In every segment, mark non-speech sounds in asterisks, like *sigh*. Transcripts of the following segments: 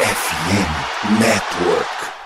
FM Network.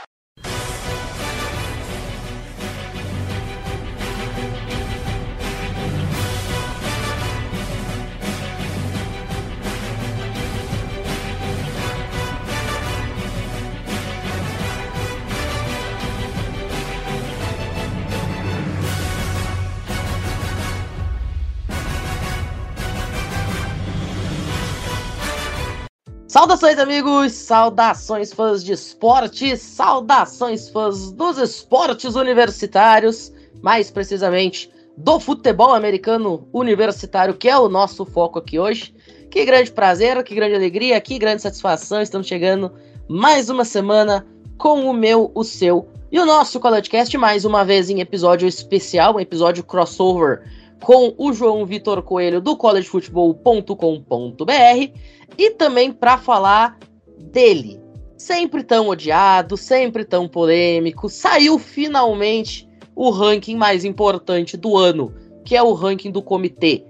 Saudações, amigos! Saudações, fãs de esporte! Saudações, fãs dos esportes universitários! Mais precisamente, do futebol americano universitário, que é o nosso foco aqui hoje. Que grande prazer, que grande alegria, que grande satisfação! Estamos chegando mais uma semana com o meu, o seu e o nosso CollegeCast, mais uma vez em episódio especial, um episódio crossover com o João Vitor Coelho do collegefootball.com.br e também para falar dele. Sempre tão odiado, sempre tão polêmico, saiu finalmente o ranking mais importante do ano, que é o ranking do comitê.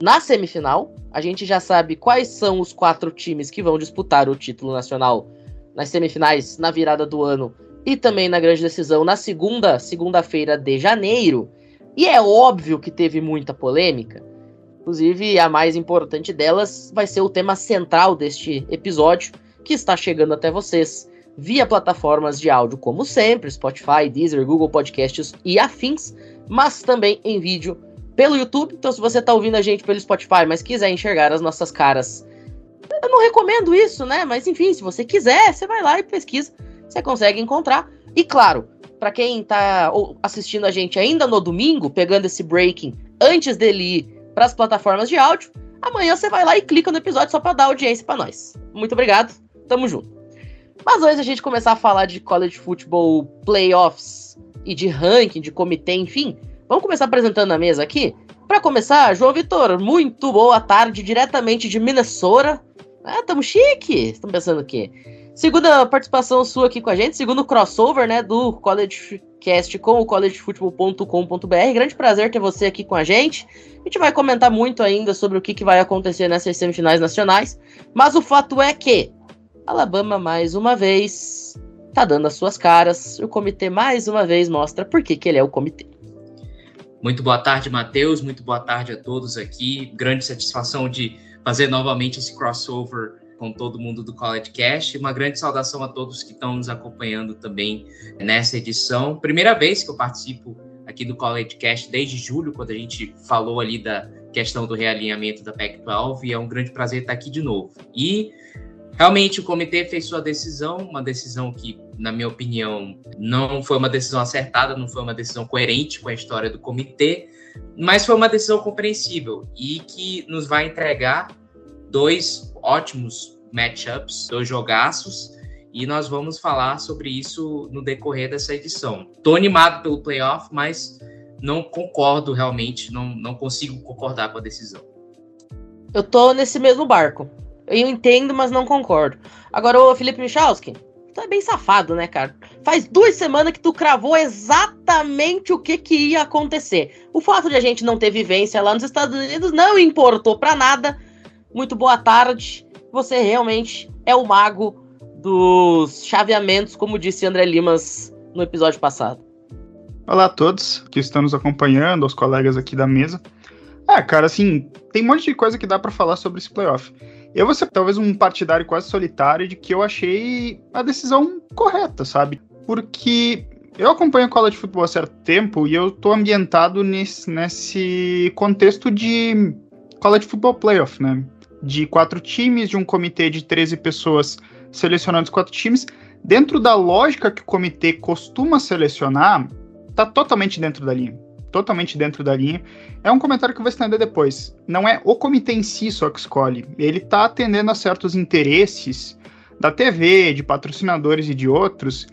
Na semifinal, a gente já sabe quais são os quatro times que vão disputar o título nacional nas semifinais na virada do ano e também na grande decisão na segunda segunda-feira de janeiro. E é óbvio que teve muita polêmica. Inclusive, a mais importante delas vai ser o tema central deste episódio, que está chegando até vocês via plataformas de áudio, como sempre, Spotify, Deezer, Google Podcasts e afins, mas também em vídeo pelo YouTube. Então, se você está ouvindo a gente pelo Spotify, mas quiser enxergar as nossas caras, eu não recomendo isso, né? Mas enfim, se você quiser, você vai lá e pesquisa, você consegue encontrar. E claro, para quem está assistindo a gente ainda no domingo, pegando esse breaking antes dele ir para as plataformas de áudio. Amanhã você vai lá e clica no episódio só para dar audiência para nós. Muito obrigado, tamo junto. Mas antes a gente começar a falar de college football playoffs e de ranking, de comitê, enfim, vamos começar apresentando a mesa aqui. Para começar, João Vitor, muito boa tarde, diretamente de Minnesota. Ah, tamo chique. Estão pensando o quê? Segunda participação sua aqui com a gente, segundo crossover, né, do College Cast com o collegefootball.com.br. Grande prazer ter você aqui com a gente. A gente vai comentar muito ainda sobre o que, que vai acontecer nessas semifinais nacionais, mas o fato é que Alabama mais uma vez tá dando as suas caras. O comitê mais uma vez mostra por que, que ele é o comitê. Muito boa tarde, Matheus. Muito boa tarde a todos aqui. Grande satisfação de fazer novamente esse crossover com todo mundo do College Cast. Uma grande saudação a todos que estão nos acompanhando também nessa edição. Primeira vez que eu participo aqui do College Cast desde julho, quando a gente falou ali da questão do realinhamento da PEC-12, e é um grande prazer estar aqui de novo. E realmente o comitê fez sua decisão, uma decisão que, na minha opinião, não foi uma decisão acertada, não foi uma decisão coerente com a história do comitê, mas foi uma decisão compreensível e que nos vai entregar dois ótimos matchups, dois jogaços, e nós vamos falar sobre isso no decorrer dessa edição. Estou animado pelo playoff, mas não concordo realmente, não, não consigo concordar com a decisão. Eu tô nesse mesmo barco. Eu entendo, mas não concordo. Agora, o Felipe Michalski, tu é bem safado, né, cara? Faz duas semanas que tu cravou exatamente o que, que ia acontecer. O fato de a gente não ter vivência lá nos Estados Unidos não importou para nada muito boa tarde. Você realmente é o mago dos chaveamentos, como disse André Limas no episódio passado. Olá a todos que estão nos acompanhando, aos colegas aqui da mesa. É, cara, assim, tem um monte de coisa que dá para falar sobre esse playoff. Eu vou ser talvez um partidário quase solitário de que eu achei a decisão correta, sabe? Porque eu acompanho o college futebol há certo tempo e eu tô ambientado nesse, nesse contexto de college football playoff, né? De quatro times, de um comitê de 13 pessoas selecionando os quatro times. Dentro da lógica que o comitê costuma selecionar, tá totalmente dentro da linha. Totalmente dentro da linha. É um comentário que eu vou estender depois. Não é o comitê em si só que escolhe. Ele tá atendendo a certos interesses da TV, de patrocinadores e de outros.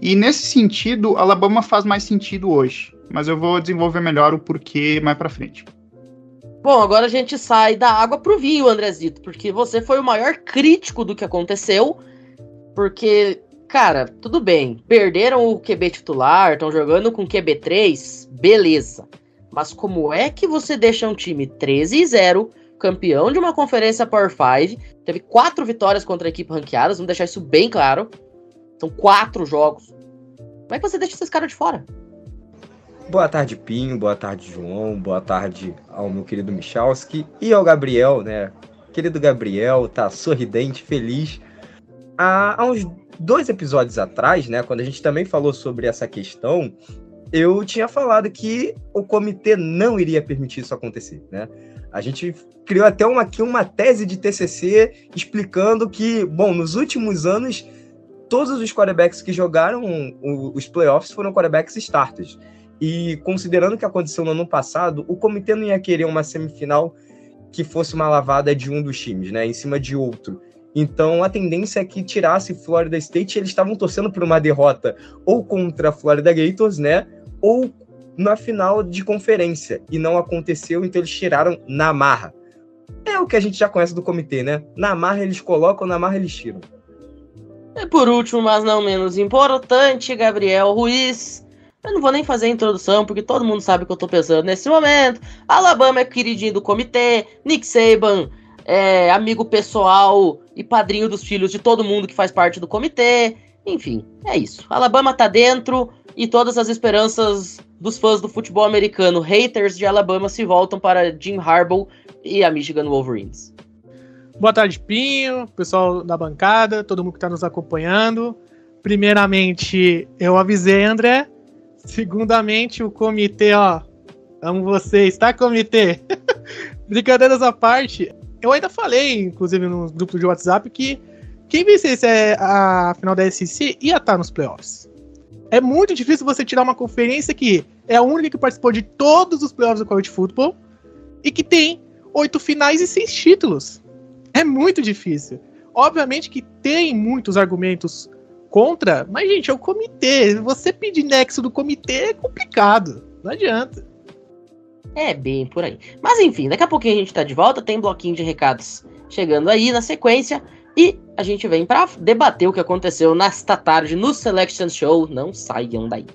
E nesse sentido, Alabama faz mais sentido hoje. Mas eu vou desenvolver melhor o porquê mais para frente. Bom, agora a gente sai da água pro vinho, Andrezito, porque você foi o maior crítico do que aconteceu. Porque, cara, tudo bem, perderam o QB titular, estão jogando com QB3, beleza. Mas como é que você deixa um time 13 e 0 campeão de uma conferência Power 5, teve quatro vitórias contra equipes ranqueadas, vamos deixar isso bem claro. São quatro jogos. Como é que você deixa esses caras de fora? Boa tarde, Pinho. Boa tarde, João. Boa tarde ao meu querido Michalski e ao Gabriel, né? Querido Gabriel, tá sorridente, feliz. Há, há uns dois episódios atrás, né, quando a gente também falou sobre essa questão, eu tinha falado que o comitê não iria permitir isso acontecer, né? A gente criou até uma, aqui uma tese de TCC explicando que, bom, nos últimos anos, todos os quarterbacks que jogaram os playoffs foram quarterbacks starters. E considerando que aconteceu no ano passado, o comitê não ia querer uma semifinal que fosse uma lavada de um dos times, né, em cima de outro. Então a tendência é que tirasse Florida State, eles estavam torcendo por uma derrota ou contra a Florida Gators, né, ou na final de conferência. E não aconteceu, então eles tiraram na marra. É o que a gente já conhece do comitê, né? Na marra eles colocam, na marra eles tiram. E por último, mas não menos importante, Gabriel Ruiz eu não vou nem fazer a introdução, porque todo mundo sabe o que eu tô pensando nesse momento. Alabama é queridinho do comitê, Nick Saban é amigo pessoal e padrinho dos filhos de todo mundo que faz parte do comitê. Enfim, é isso. Alabama tá dentro e todas as esperanças dos fãs do futebol americano, haters de Alabama, se voltam para Jim Harbaugh e a Michigan Wolverines. Boa tarde, Pinho, pessoal da bancada, todo mundo que está nos acompanhando. Primeiramente, eu avisei, André, Segundamente, o comitê, ó. Amo vocês, tá, comitê? *laughs* Brincadeiras à parte, eu ainda falei, inclusive no grupo de WhatsApp, que quem vencesse a final da SEC ia estar tá nos playoffs. É muito difícil você tirar uma conferência que é a única que participou de todos os playoffs do college football e que tem oito finais e seis títulos. É muito difícil. Obviamente que tem muitos argumentos contra, mas, gente, é o comitê. Você pedir nexo do comitê é complicado. Não adianta. É bem por aí. Mas enfim, daqui a pouquinho a gente tá de volta, tem bloquinho de recados chegando aí na sequência. E a gente vem para debater o que aconteceu nesta tarde no Selection Show. Não saiam daí.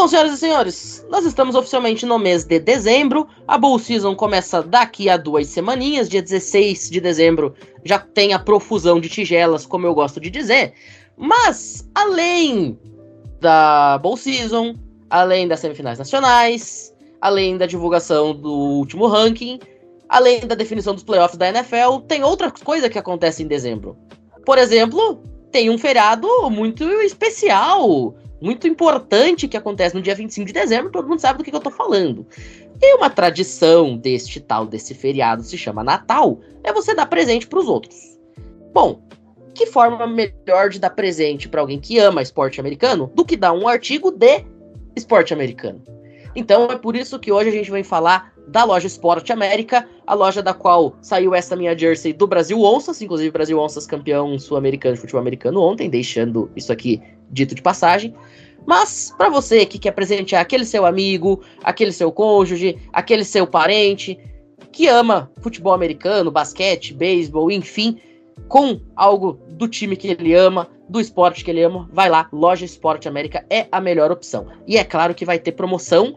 Bom, senhoras e senhores, nós estamos oficialmente no mês de dezembro. A Bull Season começa daqui a duas semaninhas. Dia 16 de dezembro já tem a profusão de tigelas, como eu gosto de dizer. Mas, além da Bull Season, além das semifinais nacionais, além da divulgação do último ranking, além da definição dos playoffs da NFL, tem outra coisa que acontece em dezembro. Por exemplo, tem um feriado muito especial muito importante que acontece no dia 25 de dezembro, todo mundo sabe do que, que eu tô falando. E uma tradição deste tal, desse feriado, se chama Natal, é você dar presente para os outros. Bom, que forma melhor de dar presente para alguém que ama esporte americano do que dar um artigo de esporte americano? Então é por isso que hoje a gente vai falar da loja Esporte América, a loja da qual saiu essa minha jersey do Brasil Onças, inclusive Brasil Onças campeão sul-americano de futebol americano ontem, deixando isso aqui dito de passagem. Mas para você que quer presentear aquele seu amigo, aquele seu cônjuge, aquele seu parente que ama futebol americano, basquete, beisebol, enfim, com algo do time que ele ama, do esporte que ele ama, vai lá, Loja Esporte América é a melhor opção. E é claro que vai ter promoção,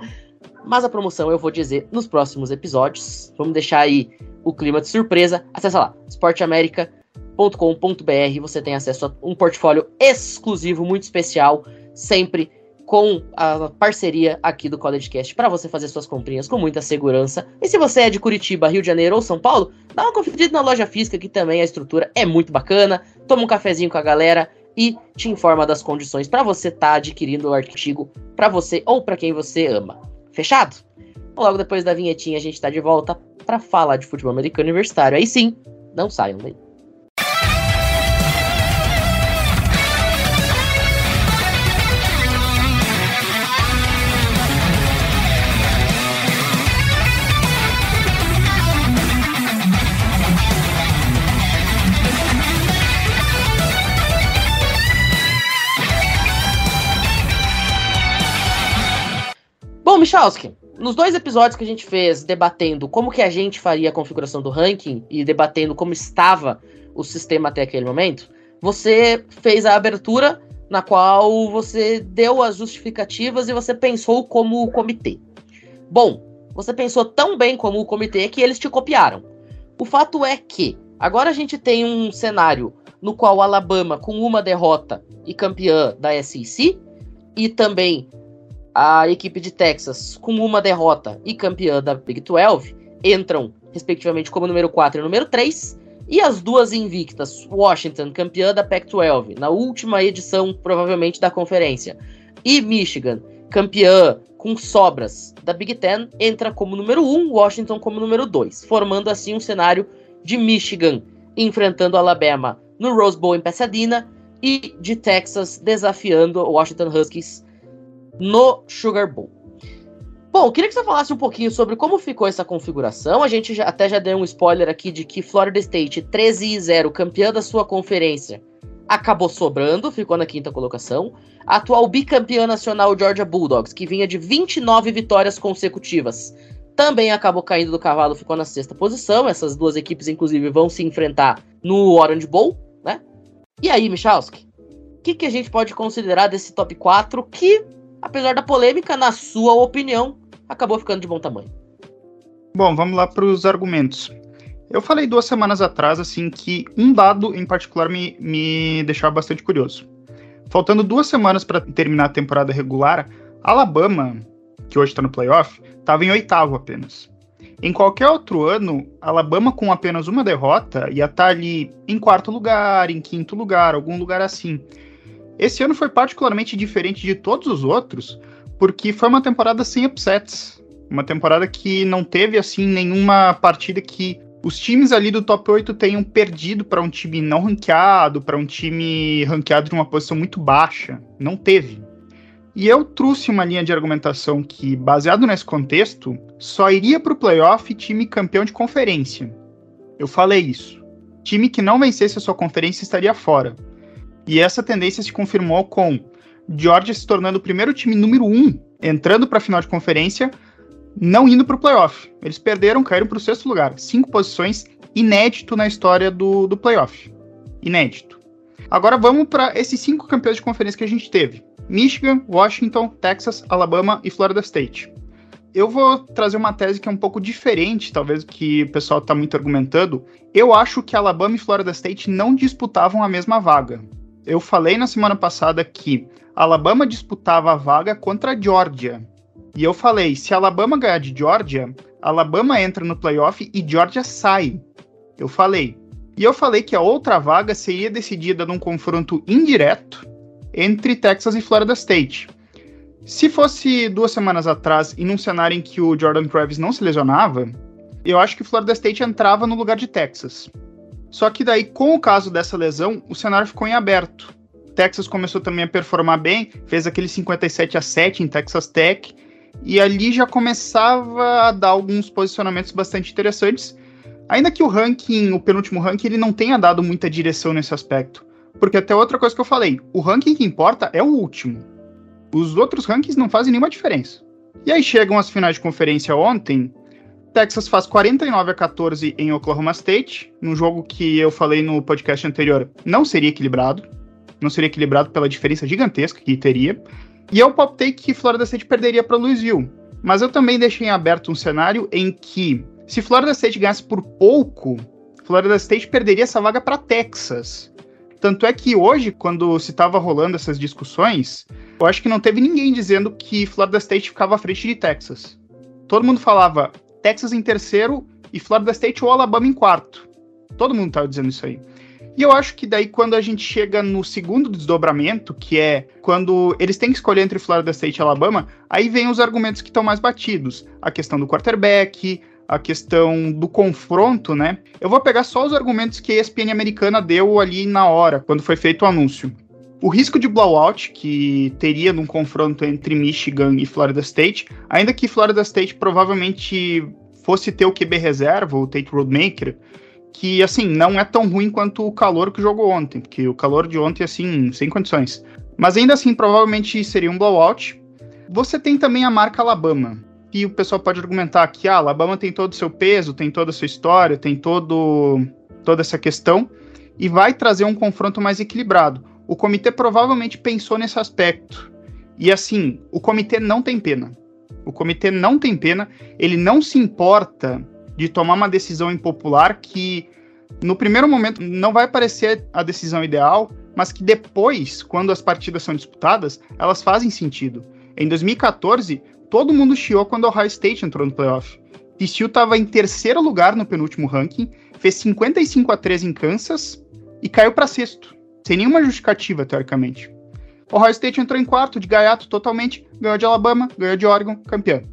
mas a promoção eu vou dizer nos próximos episódios. Vamos deixar aí o clima de surpresa. Acesse lá, esporteamerica.com.br, você tem acesso a um portfólio exclusivo muito especial sempre com a parceria aqui do CollegeCast para você fazer suas comprinhas com muita segurança. E se você é de Curitiba, Rio de Janeiro ou São Paulo, dá uma conferida na loja física que também a estrutura é muito bacana. Toma um cafezinho com a galera e te informa das condições para você estar tá adquirindo o artigo para você ou para quem você ama. Fechado? Logo depois da vinhetinha a gente está de volta para falar de futebol americano universitário. Aí sim, não saiam daí. Michalski, nos dois episódios que a gente fez debatendo como que a gente faria a configuração do ranking e debatendo como estava o sistema até aquele momento, você fez a abertura na qual você deu as justificativas e você pensou como o comitê. Bom, você pensou tão bem como o comitê que eles te copiaram. O fato é que agora a gente tem um cenário no qual Alabama, com uma derrota e campeã da SEC, e também a equipe de Texas, com uma derrota e campeã da Big 12, entram respectivamente como número 4 e número 3. E as duas invictas, Washington, campeã da Pac-12, na última edição, provavelmente, da conferência, e Michigan, campeã com sobras da Big Ten, entra como número 1, Washington como número 2, formando assim um cenário de Michigan enfrentando Alabama no Rose Bowl em Pasadena e de Texas desafiando Washington Huskies no Sugar Bowl. Bom, queria que você falasse um pouquinho sobre como ficou essa configuração. A gente já, até já deu um spoiler aqui de que Florida State, 13 e 0, campeã da sua conferência, acabou sobrando, ficou na quinta colocação. A atual bicampeã nacional Georgia Bulldogs, que vinha de 29 vitórias consecutivas, também acabou caindo do cavalo, ficou na sexta posição. Essas duas equipes, inclusive, vão se enfrentar no Orange Bowl, né? E aí, Michalski, o que, que a gente pode considerar desse top 4 que, apesar da polêmica, na sua opinião, acabou ficando de bom tamanho. Bom, vamos lá para os argumentos. Eu falei duas semanas atrás, assim, que um dado em particular me, me deixava bastante curioso. Faltando duas semanas para terminar a temporada regular, Alabama, que hoje está no playoff, estava em oitavo apenas. Em qualquer outro ano, Alabama com apenas uma derrota ia estar tá ali em quarto lugar, em quinto lugar, algum lugar assim. Esse ano foi particularmente diferente de todos os outros, porque foi uma temporada sem upsets. Uma temporada que não teve, assim, nenhuma partida que os times ali do top 8 tenham perdido para um time não ranqueado, para um time ranqueado de uma posição muito baixa. Não teve. E eu trouxe uma linha de argumentação que, baseado nesse contexto, só iria para o playoff time campeão de conferência. Eu falei isso. Time que não vencesse a sua conferência estaria fora. E essa tendência se confirmou com Georgia se tornando o primeiro time número um, entrando para a final de conferência, não indo para o playoff. Eles perderam, caíram para o sexto lugar. Cinco posições, inédito na história do, do playoff. Inédito. Agora vamos para esses cinco campeões de conferência que a gente teve: Michigan, Washington, Texas, Alabama e Florida State. Eu vou trazer uma tese que é um pouco diferente, talvez, do que o pessoal está muito argumentando. Eu acho que Alabama e Florida State não disputavam a mesma vaga. Eu falei na semana passada que Alabama disputava a vaga contra a Georgia. E eu falei, se Alabama ganhar de Georgia, Alabama entra no playoff e Georgia sai. Eu falei. E eu falei que a outra vaga seria decidida num confronto indireto entre Texas e Florida State. Se fosse duas semanas atrás e num cenário em que o Jordan Travis não se lesionava, eu acho que Florida State entrava no lugar de Texas. Só que daí, com o caso dessa lesão, o cenário ficou em aberto. Texas começou também a performar bem, fez aquele 57 a 7 em Texas Tech, e ali já começava a dar alguns posicionamentos bastante interessantes. Ainda que o ranking, o penúltimo ranking, ele não tenha dado muita direção nesse aspecto. Porque até outra coisa que eu falei, o ranking que importa é o último. Os outros rankings não fazem nenhuma diferença. E aí chegam as finais de conferência ontem. Texas faz 49 a 14 em Oklahoma State, num jogo que eu falei no podcast anterior não seria equilibrado não seria equilibrado pela diferença gigantesca que teria. E eu optei que Florida State perderia para Louisville. Mas eu também deixei em aberto um cenário em que, se Florida State ganhasse por pouco, Florida State perderia essa vaga para Texas. Tanto é que hoje, quando se estava rolando essas discussões, eu acho que não teve ninguém dizendo que Florida State ficava à frente de Texas. Todo mundo falava Texas em terceiro e Florida State ou Alabama em quarto. Todo mundo estava dizendo isso aí. E eu acho que daí, quando a gente chega no segundo desdobramento, que é quando eles têm que escolher entre Florida State e Alabama, aí vem os argumentos que estão mais batidos. A questão do quarterback, a questão do confronto, né? Eu vou pegar só os argumentos que a ESPN americana deu ali na hora, quando foi feito o anúncio. O risco de blowout que teria num confronto entre Michigan e Florida State, ainda que Florida State provavelmente fosse ter o QB reserva, o Tate Roadmaker, que, assim, não é tão ruim quanto o calor que jogou ontem, porque o calor de ontem, assim, sem condições. Mas ainda assim, provavelmente seria um blowout. Você tem também a marca Alabama, que o pessoal pode argumentar que ah, Alabama tem todo o seu peso, tem toda a sua história, tem todo, toda essa questão, e vai trazer um confronto mais equilibrado. O comitê provavelmente pensou nesse aspecto. E assim, o comitê não tem pena. O comitê não tem pena, ele não se importa de tomar uma decisão impopular que, no primeiro momento, não vai parecer a decisão ideal, mas que depois, quando as partidas são disputadas, elas fazem sentido. Em 2014, todo mundo chiou quando o Ohio State entrou no playoff. TCU estava em terceiro lugar no penúltimo ranking, fez 55 a 3 em Kansas e caiu para sexto, sem nenhuma justificativa, teoricamente. Ohio State entrou em quarto, de gaiato totalmente, ganhou de Alabama, ganhou de Oregon, campeão.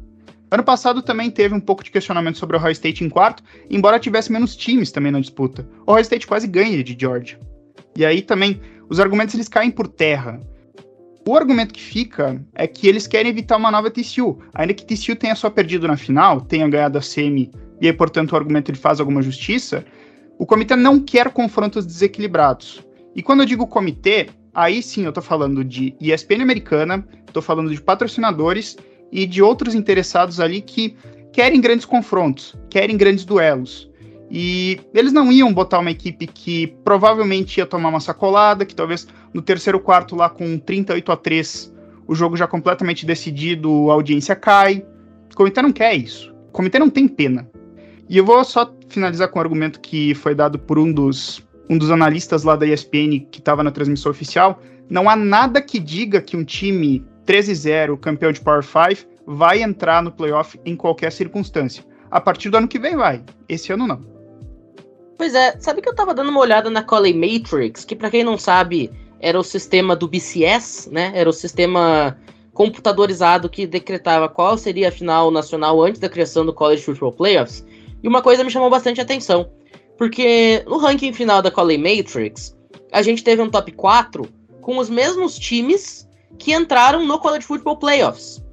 Ano passado também teve um pouco de questionamento sobre o Ohio State em quarto, embora tivesse menos times também na disputa. O Ohio State quase ganha de Georgia. E aí também, os argumentos eles caem por terra. O argumento que fica é que eles querem evitar uma nova TCU, ainda que TCU tenha só perdido na final, tenha ganhado a semi, e aí, portanto, o argumento ele faz alguma justiça, o comitê não quer confrontos desequilibrados. E quando eu digo comitê, aí sim eu tô falando de ESPN americana, tô falando de patrocinadores e de outros interessados ali que querem grandes confrontos, querem grandes duelos. E eles não iam botar uma equipe que provavelmente ia tomar uma sacolada, que talvez no terceiro quarto lá com 38 a 3 o jogo já completamente decidido, a audiência cai. O comitê não quer isso. O comitê não tem pena. E eu vou só finalizar com um argumento que foi dado por um dos um dos analistas lá da ESPN que estava na transmissão oficial, não há nada que diga que um time 13-0, campeão de Power 5, vai entrar no playoff em qualquer circunstância. A partir do ano que vem vai. Esse ano não. Pois é, sabe que eu tava dando uma olhada na Colley Matrix, que para quem não sabe, era o sistema do BCS, né? Era o sistema computadorizado que decretava qual seria a final nacional antes da criação do College Football Playoffs. E uma coisa me chamou bastante atenção. Porque no ranking final da Colley Matrix, a gente teve um top 4 com os mesmos times que entraram no College Football Playoffs.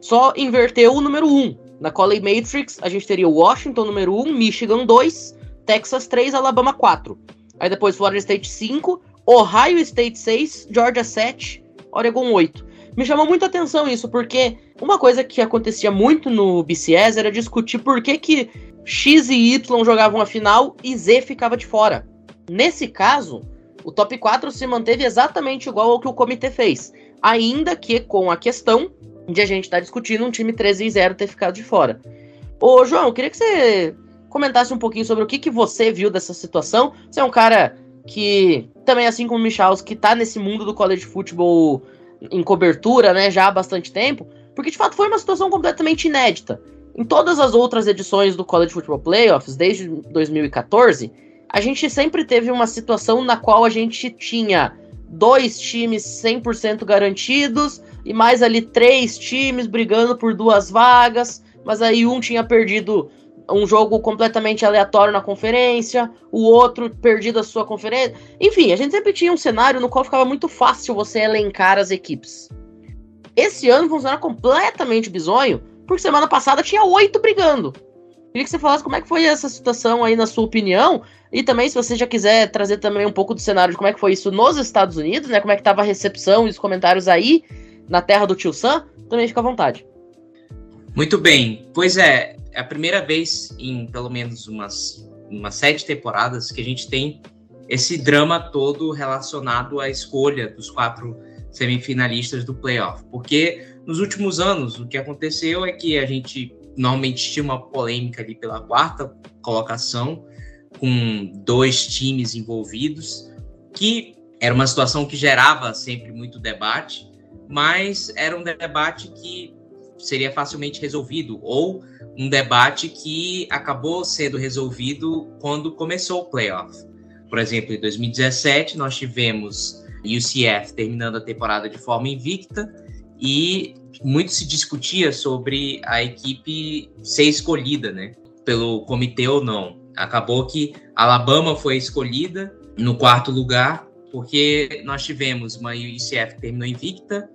Só inverteu o número 1. Na Colley Matrix, a gente teria Washington número 1, Michigan 2, Texas 3, Alabama 4. Aí depois Florida State 5, Ohio State 6, Georgia 7, Oregon 8. Me chamou muita atenção isso, porque uma coisa que acontecia muito no BCS era discutir por que, que X e Y jogavam a final e Z ficava de fora. Nesse caso, o top 4 se manteve exatamente igual ao que o comitê fez, ainda que com a questão de a gente estar tá discutindo um time 13 e 0 ter ficado de fora. Ô, João, eu queria que você comentasse um pouquinho sobre o que, que você viu dessa situação. Você é um cara que, também assim como o Michals, que tá nesse mundo do college football em cobertura, né, já há bastante tempo, porque de fato foi uma situação completamente inédita. Em todas as outras edições do College Football Playoffs, desde 2014, a gente sempre teve uma situação na qual a gente tinha dois times 100% garantidos e mais ali três times brigando por duas vagas, mas aí um tinha perdido um jogo completamente aleatório na conferência, o outro perdido a sua conferência. Enfim, a gente sempre tinha um cenário no qual ficava muito fácil você elencar as equipes. Esse ano funciona completamente bizonho, porque semana passada tinha oito brigando. Queria que você falasse como é que foi essa situação aí, na sua opinião. E também, se você já quiser trazer também um pouco do cenário de como é que foi isso nos Estados Unidos, né? Como é que tava a recepção e os comentários aí, na terra do tio Sam, também fica à vontade. Muito bem. Pois é, é a primeira vez em pelo menos umas, umas sete temporadas que a gente tem esse drama todo relacionado à escolha dos quatro semifinalistas do playoff. Porque nos últimos anos, o que aconteceu é que a gente normalmente tinha uma polêmica ali pela quarta colocação, com dois times envolvidos, que era uma situação que gerava sempre muito debate, mas era um debate que seria facilmente resolvido, ou um debate que acabou sendo resolvido quando começou o playoff. Por exemplo, em 2017, nós tivemos UCF terminando a temporada de forma invicta, e muito se discutia sobre a equipe ser escolhida, né, pelo comitê ou não. Acabou que Alabama foi escolhida no quarto lugar, porque nós tivemos uma UCF que terminou invicta,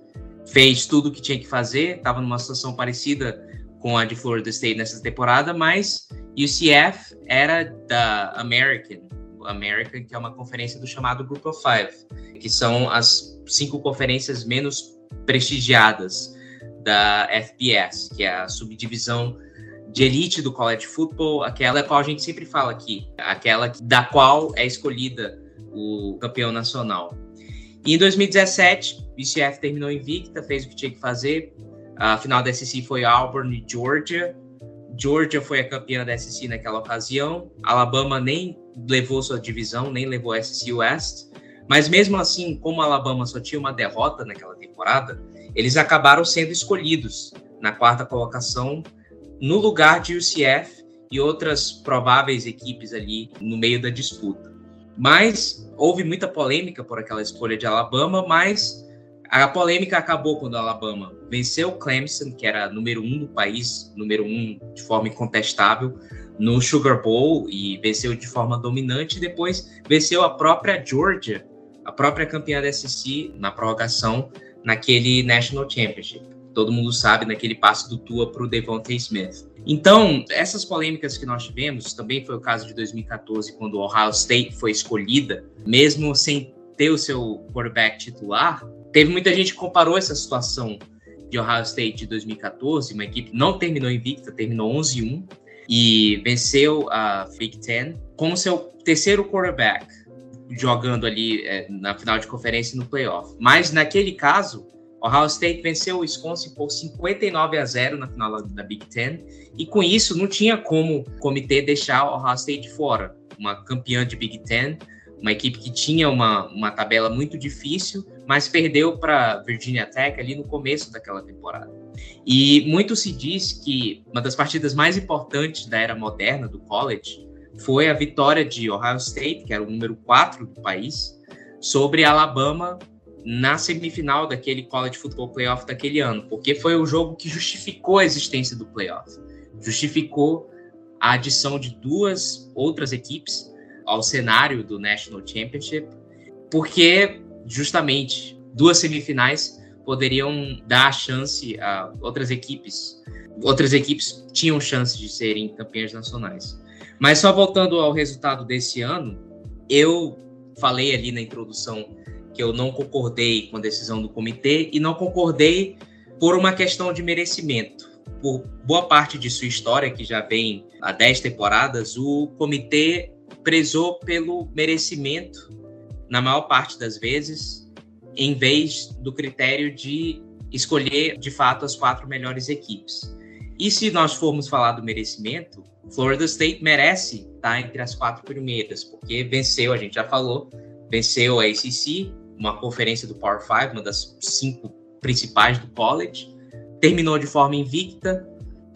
fez tudo o que tinha que fazer, estava numa situação parecida com a de Florida State nessa temporada, mas UCF era da American, American, que é uma conferência do chamado Group of Five, que são as cinco conferências menos prestigiadas da FBS, que é a subdivisão de elite do college football, aquela qual a gente sempre fala aqui, aquela da qual é escolhida o campeão nacional. E em 2017, o UCF terminou invicta, fez o que tinha que fazer. A final da SEC foi Auburn e Georgia. Georgia foi a campeã da SEC naquela ocasião. Alabama nem levou sua divisão, nem levou a SEC West. Mas mesmo assim, como Alabama só tinha uma derrota naquela temporada, eles acabaram sendo escolhidos na quarta colocação no lugar de UCF e outras prováveis equipes ali no meio da disputa. Mas houve muita polêmica por aquela escolha de Alabama, mas a polêmica acabou quando a Alabama venceu Clemson, que era número um do país, número um de forma incontestável, no Sugar Bowl e venceu de forma dominante. Depois venceu a própria Georgia, a própria campeã da SEC, na prorrogação, naquele National Championship todo mundo sabe, naquele passe do Tua para o Devontae Smith. Então, essas polêmicas que nós tivemos, também foi o caso de 2014, quando o Ohio State foi escolhida, mesmo sem ter o seu quarterback titular, teve muita gente que comparou essa situação de Ohio State de 2014, uma equipe não terminou invicta, terminou 11-1 e venceu a Big Ten com o seu terceiro quarterback jogando ali é, na final de conferência no playoff. Mas naquele caso, Ohio State venceu o Wisconsin por 59 a 0 na final da Big Ten, e com isso não tinha como o comitê deixar Ohio State fora, uma campeã de Big Ten, uma equipe que tinha uma, uma tabela muito difícil, mas perdeu para Virginia Tech ali no começo daquela temporada. E muito se diz que uma das partidas mais importantes da era moderna do college foi a vitória de Ohio State, que era o número 4 do país, sobre Alabama na semifinal daquele College Football Playoff daquele ano, porque foi o jogo que justificou a existência do playoff, justificou a adição de duas outras equipes ao cenário do National Championship, porque justamente duas semifinais poderiam dar a chance a outras equipes. Outras equipes tinham chance de serem campeãs nacionais. Mas só voltando ao resultado desse ano, eu falei ali na introdução que eu não concordei com a decisão do comitê e não concordei por uma questão de merecimento. Por boa parte de sua história, que já vem há 10 temporadas, o comitê prezou pelo merecimento, na maior parte das vezes, em vez do critério de escolher de fato as quatro melhores equipes. E se nós formos falar do merecimento, Florida State merece estar entre as quatro primeiras, porque venceu, a gente já falou, venceu a ACC, uma conferência do Power Five, uma das cinco principais do college. Terminou de forma invicta.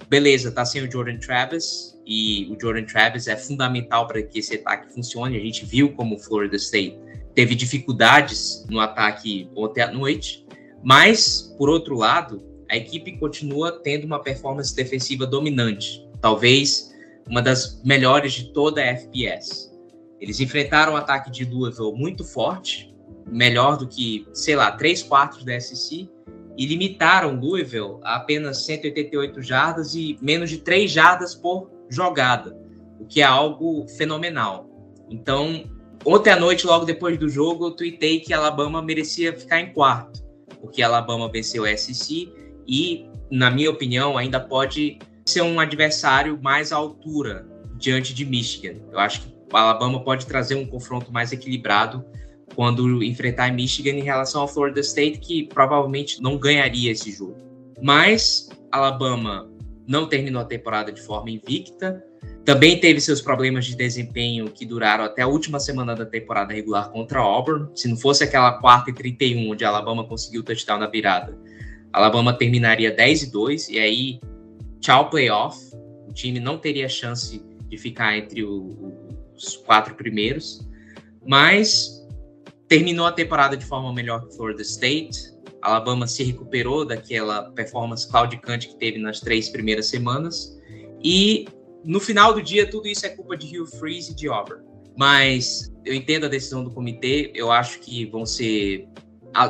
Beleza, tá sem o Jordan Travis e o Jordan Travis é fundamental para que esse ataque funcione. A gente viu como o Florida State teve dificuldades no ataque ontem à noite, mas por outro lado, a equipe continua tendo uma performance defensiva dominante, talvez uma das melhores de toda a FPS. Eles enfrentaram um ataque de Louisville muito forte, melhor do que, sei lá, 3 quartos da SEC e limitaram Louisville a apenas 188 jardas e menos de 3 jardas por jogada, o que é algo fenomenal. Então, ontem à noite, logo depois do jogo, eu tuitei que Alabama merecia ficar em quarto, porque Alabama venceu a SEC e, na minha opinião, ainda pode ser um adversário mais à altura diante de Michigan. Eu acho que o Alabama pode trazer um confronto mais equilibrado quando enfrentar Michigan em relação ao Florida State, que provavelmente não ganharia esse jogo. Mas Alabama não terminou a temporada de forma invicta. Também teve seus problemas de desempenho que duraram até a última semana da temporada regular contra Auburn. Se não fosse aquela quarta e 31, onde Alabama conseguiu o touchdown na virada, Alabama terminaria 10 e 2, e aí, tchau playoff. O time não teria chance de ficar entre o, os quatro primeiros. Mas terminou a temporada de forma melhor que Florida State. Alabama se recuperou daquela performance claudicante que teve nas três primeiras semanas. E no final do dia, tudo isso é culpa de Hugh Freeze e de Auburn. Mas eu entendo a decisão do comitê. Eu acho que vão ser.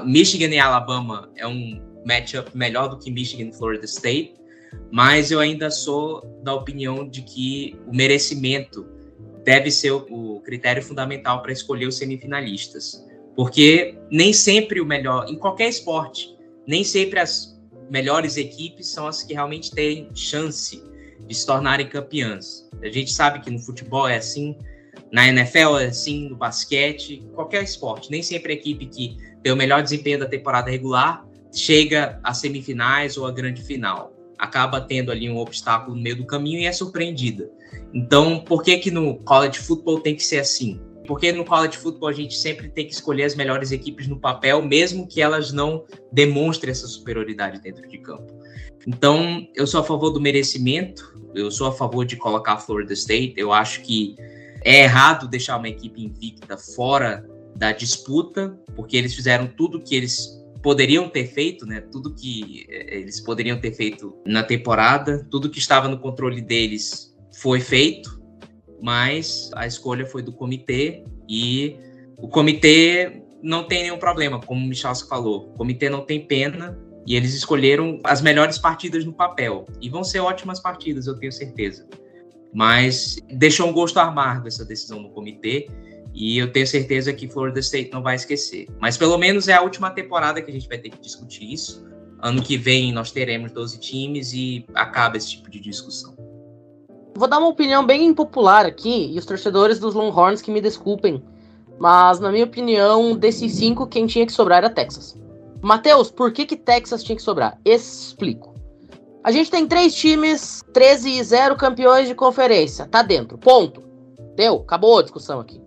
Michigan e Alabama é um matchup melhor do que Michigan e Florida State. Mas eu ainda sou da opinião de que o merecimento deve ser o, critério fundamental para escolher os semifinalistas. Porque nem sempre o melhor, em qualquer esporte, nem sempre as melhores equipes são as que realmente têm chance de se tornarem campeãs. A gente sabe que no futebol é assim, na NFL é assim, no basquete, qualquer esporte. Nem sempre a equipe que tem o melhor desempenho da temporada regular chega às semifinais ou à grande final. Acaba tendo ali um obstáculo no meio do caminho e é surpreendida. Então, por que que no college football tem que ser assim? Porque no college football a gente sempre tem que escolher as melhores equipes no papel, mesmo que elas não demonstrem essa superioridade dentro de campo. Então, eu sou a favor do merecimento, eu sou a favor de colocar a Florida State. Eu acho que é errado deixar uma equipe invicta fora da disputa, porque eles fizeram tudo que eles poderiam ter feito, né? Tudo que eh, eles poderiam ter feito na temporada, tudo que estava no controle deles foi feito, mas a escolha foi do comitê e o comitê não tem nenhum problema, como o Michel falou. O comitê não tem pena e eles escolheram as melhores partidas no papel. E vão ser ótimas partidas, eu tenho certeza. Mas deixou um gosto amargo essa decisão no comitê. E eu tenho certeza que Florida State não vai esquecer. Mas pelo menos é a última temporada que a gente vai ter que discutir isso. Ano que vem nós teremos 12 times e acaba esse tipo de discussão. Vou dar uma opinião bem impopular aqui, e os torcedores dos Longhorns que me desculpem. Mas, na minha opinião, desses cinco, quem tinha que sobrar era Texas. Matheus, por que, que Texas tinha que sobrar? Explico. A gente tem três times, 13 e 0 campeões de conferência. Tá dentro. Ponto. Deu. Acabou a discussão aqui.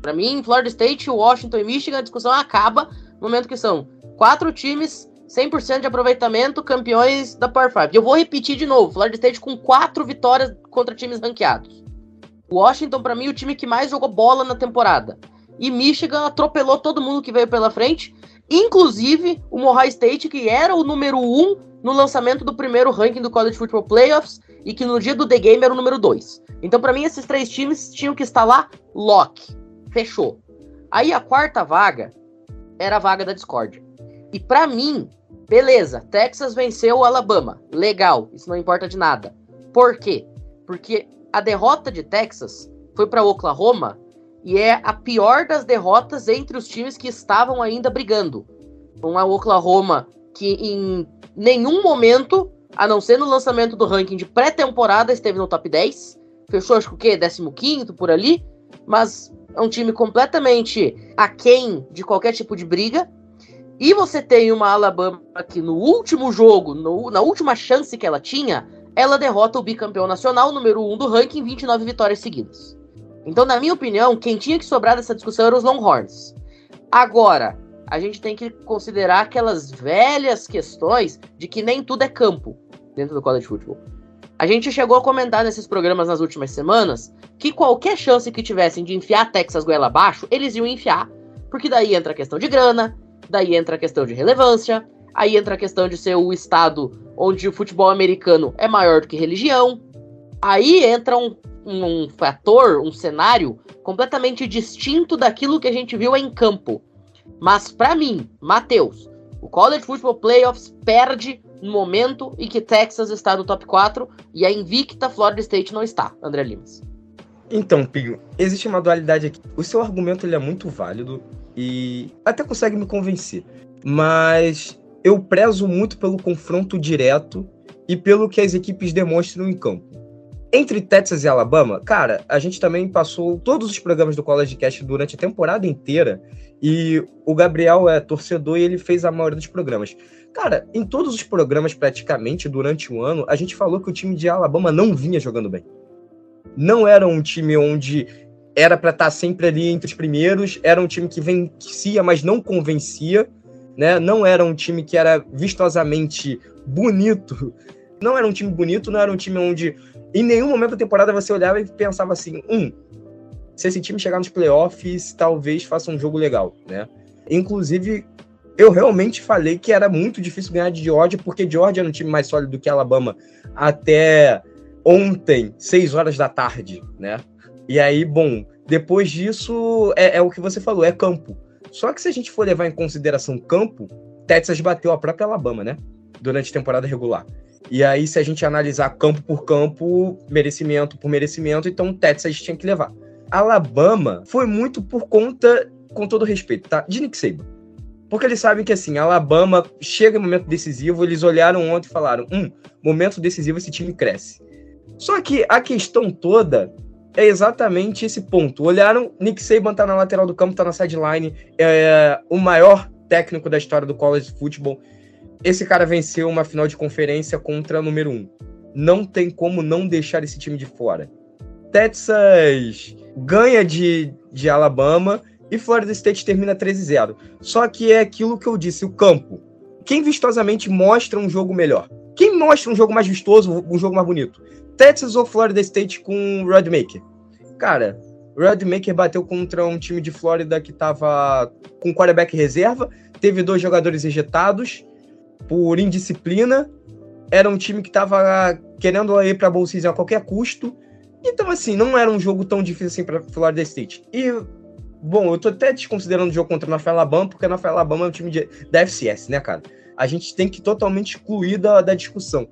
Para mim, Florida State, Washington e Michigan, a discussão acaba no momento que são quatro times, 100% de aproveitamento, campeões da Power 5. E eu vou repetir de novo: Florida State com quatro vitórias contra times ranqueados. Washington, para mim, o time que mais jogou bola na temporada. E Michigan atropelou todo mundo que veio pela frente Inclusive, o Ohio State, que era o número 1 um no lançamento do primeiro ranking do College Football Playoffs e que no dia do The Game era o número 2. Então, para mim, esses três times tinham que estar lá, lock. Fechou. Aí a quarta vaga era a vaga da Discord. E para mim, beleza, Texas venceu o Alabama. Legal, isso não importa de nada. Por quê? Porque a derrota de Texas foi para Oklahoma e é a pior das derrotas entre os times que estavam ainda brigando. Com a Oklahoma, que em nenhum momento, a não ser no lançamento do ranking de pré-temporada, esteve no top 10. Fechou, acho que o quê? 15 por ali. Mas é um time completamente aquém de qualquer tipo de briga. E você tem uma Alabama que no último jogo, no, na última chance que ela tinha, ela derrota o bicampeão nacional, número 1 um do ranking, 29 vitórias seguidas. Então, na minha opinião, quem tinha que sobrar dessa discussão eram os Longhorns. Agora, a gente tem que considerar aquelas velhas questões de que nem tudo é campo dentro do college football. A gente chegou a comentar nesses programas nas últimas semanas que qualquer chance que tivessem de enfiar Texas goela abaixo, eles iam enfiar, porque daí entra a questão de grana, daí entra a questão de relevância, aí entra a questão de ser o estado onde o futebol americano é maior do que religião, aí entra um um fator, um cenário completamente distinto daquilo que a gente viu em campo. Mas para mim, Matheus, o College Football Playoffs perde no momento em que Texas está no top 4 e a invicta Florida State não está, André Limas. Então, Pio, existe uma dualidade aqui. O seu argumento ele é muito válido e até consegue me convencer. Mas eu prezo muito pelo confronto direto e pelo que as equipes demonstram em campo. Entre Texas e Alabama, cara, a gente também passou todos os programas do College Cast durante a temporada inteira e o Gabriel é torcedor e ele fez a maioria dos programas. Cara, em todos os programas, praticamente, durante o ano, a gente falou que o time de Alabama não vinha jogando bem. Não era um time onde era para estar tá sempre ali entre os primeiros, era um time que vencia, mas não convencia, né? Não era um time que era vistosamente bonito. Não era um time bonito, não era um time onde em nenhum momento da temporada você olhava e pensava assim, um, se esse time chegar nos playoffs, talvez faça um jogo legal, né? Inclusive, eu realmente falei que era muito difícil ganhar de Georgia, porque Georgia era um time mais sólido do que Alabama até ontem, 6 horas da tarde, né? E aí, bom, depois disso, é, é o que você falou, é campo. Só que se a gente for levar em consideração campo, Texas bateu a própria Alabama, né? Durante a temporada regular. E aí, se a gente analisar campo por campo, merecimento por merecimento, então Texas tinha que levar. Alabama foi muito por conta, com todo respeito, tá? De Nick Saban. Porque eles sabem que, assim, Alabama chega em momento decisivo, eles olharam ontem e falaram: hum, momento decisivo, esse time cresce. Só que a questão toda é exatamente esse ponto. Olharam, Nick Saban tá na lateral do campo, tá na sideline, é o maior técnico da história do college football. Esse cara venceu uma final de conferência contra o número um. Não tem como não deixar esse time de fora. Texas ganha de, de Alabama e Florida State termina 13-0. Só que é aquilo que eu disse, o campo. Quem vistosamente mostra um jogo melhor? Quem mostra um jogo mais vistoso, um jogo mais bonito? Texas ou Florida State com Rodmaker? Cara, Rodmaker bateu contra um time de Flórida que tava com quarterback reserva, teve dois jogadores ejetados por indisciplina, era um time que tava querendo ir para Bowl Season a qualquer custo, então assim, não era um jogo tão difícil assim para Florida State. E Bom, eu tô até desconsiderando o jogo contra o North Alabama, porque o North Alabama é um time de, da FCS, né, cara? A gente tem que totalmente excluir da, da discussão.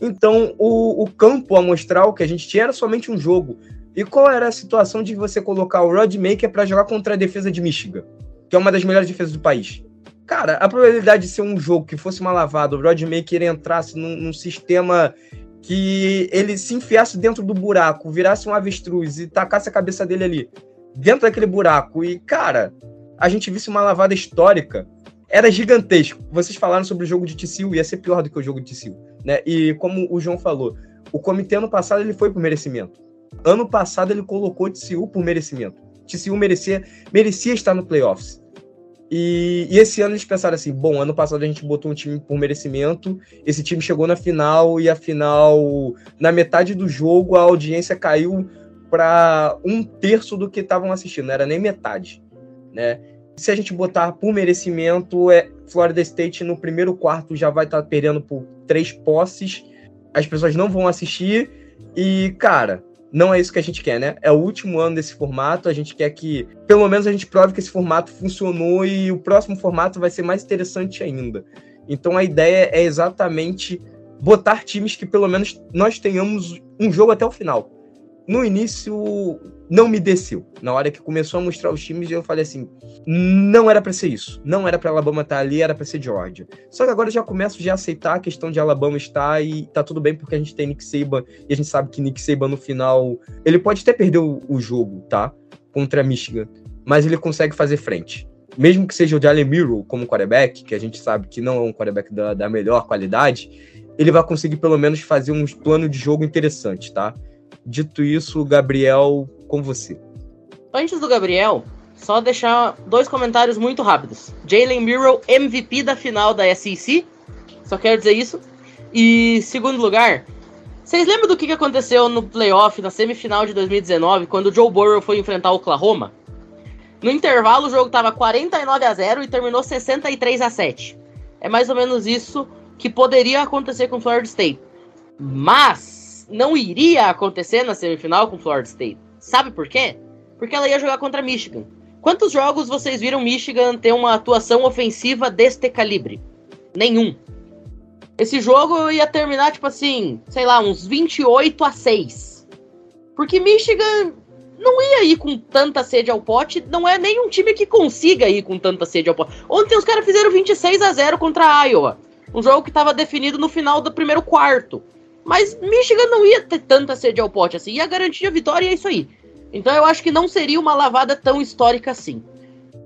Então, o, o campo amostral que a gente tinha era somente um jogo. E qual era a situação de você colocar o Rodmaker para jogar contra a defesa de Michigan, que é uma das melhores defesas do país? Cara, a probabilidade de ser um jogo que fosse uma lavada, o Rodmaker entrasse num, num sistema que ele se enfiasse dentro do buraco, virasse um avestruz e tacasse a cabeça dele ali dentro daquele buraco e, cara, a gente visse uma lavada histórica, era gigantesco. Vocês falaram sobre o jogo de TCU, ia ser pior do que o jogo de TCU, né? E como o João falou, o comitê ano passado ele foi por merecimento. Ano passado ele colocou TCU por merecimento. TCU merecia, merecia estar no playoffs. E, e, esse ano eles pensaram assim: bom, ano passado a gente botou um time por merecimento, esse time chegou na final e a final, na metade do jogo, a audiência caiu para um terço do que estavam assistindo, não era nem metade, né? Se a gente botar por merecimento, é Florida State no primeiro quarto já vai estar tá perdendo por três posses, as pessoas não vão assistir e, cara, não é isso que a gente quer, né? É o último ano desse formato, a gente quer que, pelo menos, a gente prove que esse formato funcionou e o próximo formato vai ser mais interessante ainda. Então a ideia é exatamente botar times que pelo menos nós tenhamos um jogo até o final no início não me desceu. Na hora que começou a mostrar os times, eu falei assim: não era para ser isso. Não era para Alabama estar tá ali, era para ser Georgia. Só que agora eu já começo já a aceitar a questão de Alabama estar e tá tudo bem porque a gente tem Nick Saban e a gente sabe que Nick Saban no final, ele pode até perder o, o jogo, tá? Contra Michigan, mas ele consegue fazer frente. Mesmo que seja o Jalen Miro como quarterback, que a gente sabe que não é um quarterback da, da melhor qualidade, ele vai conseguir pelo menos fazer um plano de jogo interessante, tá? Dito isso, Gabriel, com você. Antes do Gabriel, só deixar dois comentários muito rápidos. Jalen Murrow, MVP da final da SEC. Só quero dizer isso. E segundo lugar, vocês lembram do que aconteceu no playoff, na semifinal de 2019, quando o Joe Burrow foi enfrentar o Oklahoma? No intervalo, o jogo estava 49 a 0 e terminou 63 a 7. É mais ou menos isso que poderia acontecer com o Florida State. Mas não iria acontecer na semifinal com Florida State. Sabe por quê? Porque ela ia jogar contra Michigan. Quantos jogos vocês viram Michigan ter uma atuação ofensiva deste calibre? Nenhum. Esse jogo ia terminar, tipo assim, sei lá, uns 28 a 6. Porque Michigan não ia ir com tanta sede ao pote, não é nenhum time que consiga ir com tanta sede ao pote. Ontem os caras fizeram 26 a 0 contra a Iowa. Um jogo que estava definido no final do primeiro quarto. Mas Michigan não ia ter tanta sede ao pote assim, ia garantir a vitória e é isso aí. Então eu acho que não seria uma lavada tão histórica assim.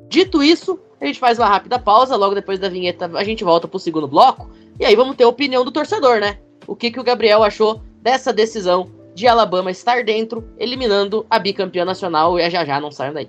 Dito isso, a gente faz uma rápida pausa, logo depois da vinheta a gente volta pro segundo bloco, e aí vamos ter a opinião do torcedor, né? O que, que o Gabriel achou dessa decisão de Alabama estar dentro, eliminando a bicampeã nacional e já já não saiam daí.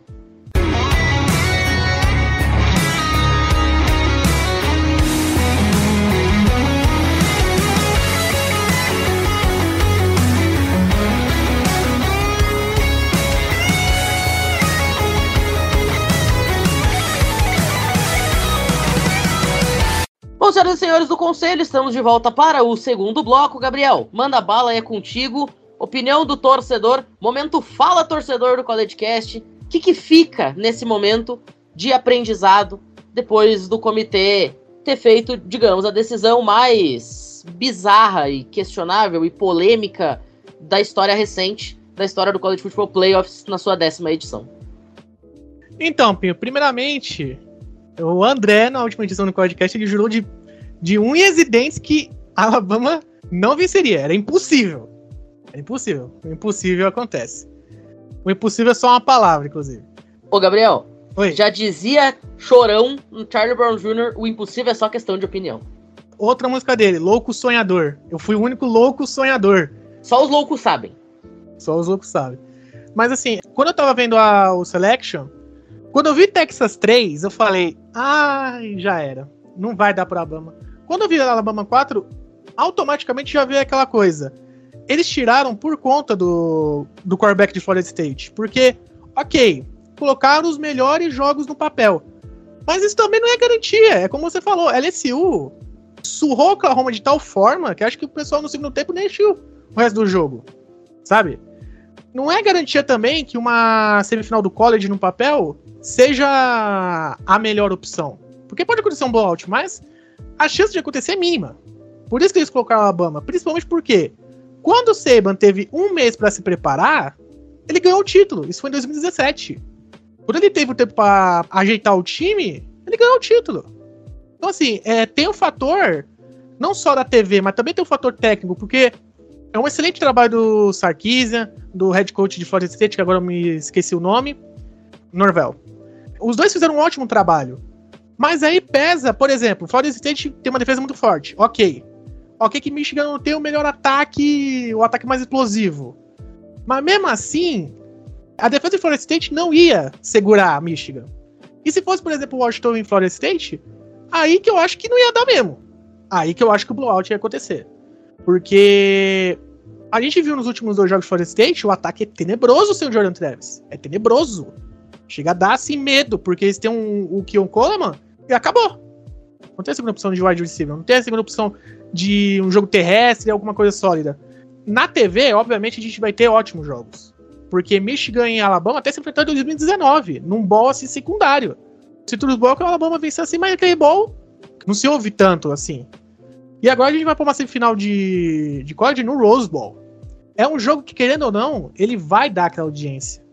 Senhoras e senhores do conselho, estamos de volta para o segundo bloco. Gabriel, manda bala, é contigo. Opinião do torcedor, momento fala torcedor do CollegeCast. O que, que fica nesse momento de aprendizado depois do comitê ter feito, digamos, a decisão mais bizarra e questionável e polêmica da história recente da história do College Football Playoffs na sua décima edição? Então, Pinho, primeiramente, O André, na última edição do podcast, ele jurou de, de unhas e dentes que Alabama não venceria. Era impossível. É impossível. O impossível acontece. O impossível é só uma palavra, inclusive. Ô, Gabriel, Oi. já dizia Chorão no Charlie Brown Jr., o impossível é só questão de opinião. Outra música dele, Louco Sonhador. Eu fui o único louco sonhador. Só os loucos sabem. Só os loucos sabem. Mas assim, quando eu tava vendo a, o Selection, quando eu vi Texas 3, eu falei, ai, já era. Não vai dar pro Alabama. Quando eu vi Alabama 4, automaticamente já veio aquela coisa. Eles tiraram por conta do, do quarterback de Florida State. Porque, ok, colocaram os melhores jogos no papel. Mas isso também não é garantia. É como você falou, LSU surrou Oklahoma de tal forma que acho que o pessoal no segundo tempo nem assistiu o resto do jogo. Sabe? Não é garantia também que uma semifinal do college no papel seja a melhor opção. Porque pode acontecer um blowout, mas a chance de acontecer é mínima. Por isso que eles colocaram o Alabama. Principalmente porque quando o Saban teve um mês para se preparar, ele ganhou o título. Isso foi em 2017. Quando ele teve o tempo para ajeitar o time, ele ganhou o título. Então, assim, é, tem o fator, não só da TV, mas também tem o fator técnico, porque é um excelente trabalho do Sarkisian, do head coach de Florida State, que agora eu me esqueci o nome, Norvel. Os dois fizeram um ótimo trabalho. Mas aí pesa, por exemplo, Florida State tem uma defesa muito forte. Ok. Ok que Michigan não tem o melhor ataque, o ataque mais explosivo. Mas mesmo assim, a defesa de Florida State não ia segurar a Michigan. E se fosse, por exemplo, Washington em Florida State, aí que eu acho que não ia dar mesmo. Aí que eu acho que o blowout ia acontecer. Porque a gente viu nos últimos dois jogos de Florida State, o ataque é tenebroso sem o Jordan Travis. É tenebroso. Chega a dar assim medo, porque eles têm um, o Keon Coleman e acabou. Não tem a segunda opção de wide receiver, não tem a segunda opção de um jogo terrestre, alguma coisa sólida. Na TV, obviamente, a gente vai ter ótimos jogos. Porque Michigan e Alabama até se enfrentaram em 2019, num ball assim secundário. Citrus Bowl que o Alabama venceu assim, mas aquele ball não se ouve tanto assim. E agora a gente vai para uma semifinal de, de college no Rose Bowl. É um jogo que, querendo ou não, ele vai dar aquela audiência.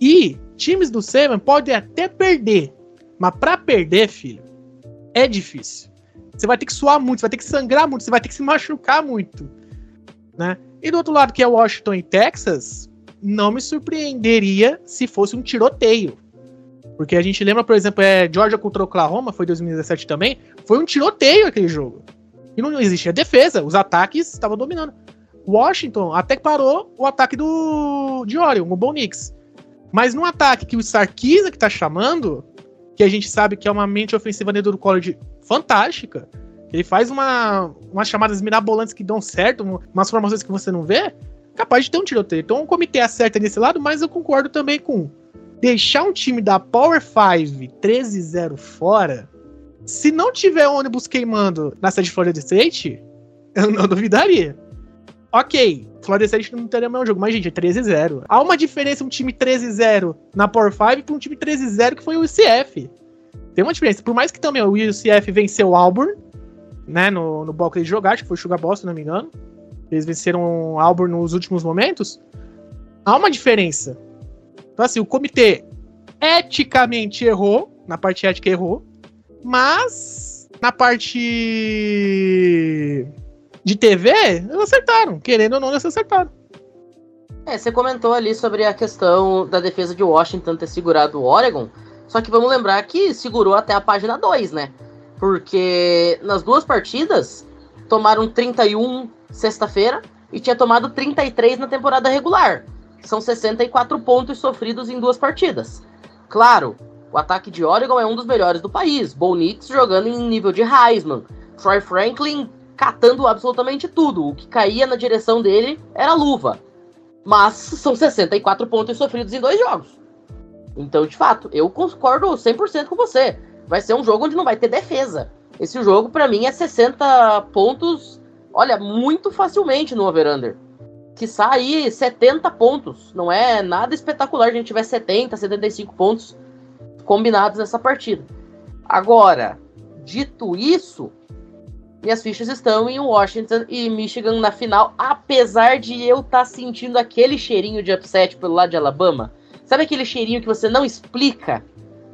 E times do Seven podem até perder. Mas para perder, filho, é difícil. Você vai ter que suar muito, você vai ter que sangrar muito, você vai ter que se machucar muito. Né? E do outro lado, que é Washington e Texas, não me surpreenderia se fosse um tiroteio. Porque a gente lembra, por exemplo, é Georgia contra Oklahoma, foi 2017 também, foi um tiroteio aquele jogo. E não existia defesa, os ataques estavam dominando. Washington até parou o ataque do de Oregon, o Bo Nix. Mas num ataque que o Sarkisa que tá chamando, que a gente sabe que é uma mente ofensiva dentro do college fantástica, ele faz uma, umas chamadas mirabolantes que dão certo, umas formações que você não vê, capaz de ter um tiroteio. Então o comitê acerta nesse lado, mas eu concordo também com deixar um time da Power 5 13-0 fora, se não tiver ônibus queimando na sede de Florida State, *laughs* eu não duvidaria. Ok, State não teria mais um jogo, mas gente, é 13-0. Há uma diferença um time 13-0 na Power 5 para um time 13-0 que foi o UCF. Tem uma diferença. Por mais que também o UCF venceu o Auburn, né, no, no bloco de jogar, acho que foi o Sugar Boss, se não me engano. Eles venceram o Auburn nos últimos momentos. Há uma diferença. Então, assim, o comitê eticamente errou, na parte ética errou, mas na parte de TV, eles acertaram. Querendo ou não, eles acertaram. É, você comentou ali sobre a questão da defesa de Washington ter segurado o Oregon. Só que vamos lembrar que segurou até a página 2, né? Porque nas duas partidas tomaram 31 sexta-feira e tinha tomado 33 na temporada regular. São 64 pontos sofridos em duas partidas. Claro, o ataque de Oregon é um dos melhores do país. Bo Nix jogando em nível de Heisman. Troy Franklin catando absolutamente tudo. O que caía na direção dele era luva. Mas são 64 pontos sofridos em dois jogos. Então, de fato, eu concordo 100% com você. Vai ser um jogo onde não vai ter defesa. Esse jogo, para mim, é 60 pontos, olha, muito facilmente no over-under que sai 70 pontos. Não é nada espetacular a gente tiver 70, 75 pontos combinados nessa partida. Agora, dito isso, minhas fichas estão em Washington e Michigan na final, apesar de eu estar tá sentindo aquele cheirinho de upset pelo lado de Alabama. Sabe aquele cheirinho que você não explica?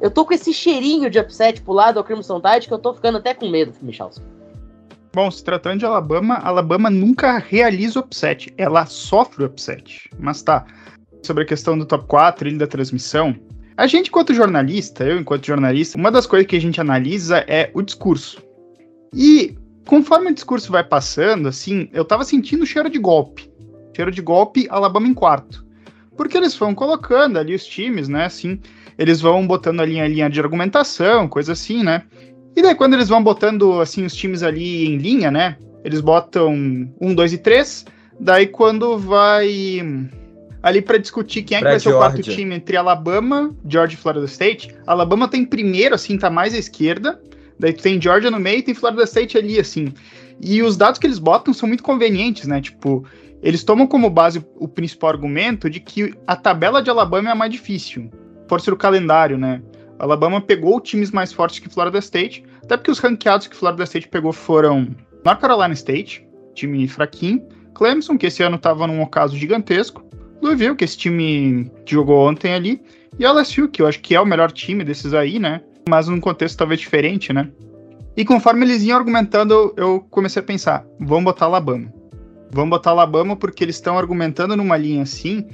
Eu tô com esse cheirinho de upset pro lado do Crimson Tide que eu tô ficando até com medo, Michalski. Bom, se tratando de Alabama, Alabama nunca realiza upset, ela sofre upset. Mas tá, sobre a questão do top 4 e da transmissão, a gente, enquanto jornalista, eu enquanto jornalista, uma das coisas que a gente analisa é o discurso. E conforme o discurso vai passando, assim, eu tava sentindo cheiro de golpe. Cheiro de golpe, Alabama em quarto. Porque eles vão colocando ali os times, né, assim, eles vão botando ali a linha de argumentação, coisa assim, né? E daí quando eles vão botando, assim, os times ali em linha, né, eles botam um, dois e três, daí quando vai ali para discutir quem é pra que vai ser o quarto time entre Alabama, Georgia e Florida State, Alabama tem primeiro, assim, tá mais à esquerda, Daí tem Georgia no meio e tem Florida State ali, assim. E os dados que eles botam são muito convenientes, né? Tipo, eles tomam como base o principal argumento de que a tabela de Alabama é a mais difícil. Força do calendário, né? Alabama pegou times mais fortes que Florida State, até porque os ranqueados que Florida State pegou foram North Carolina State, time fraquinho, Clemson, que esse ano estava num ocaso gigantesco, Louisville, que esse time jogou ontem ali, e LSU, que eu acho que é o melhor time desses aí, né? Mas num contexto talvez diferente, né? E conforme eles iam argumentando, eu comecei a pensar: vamos botar Alabama. Vamos botar Alabama porque eles estão argumentando numa linha assim.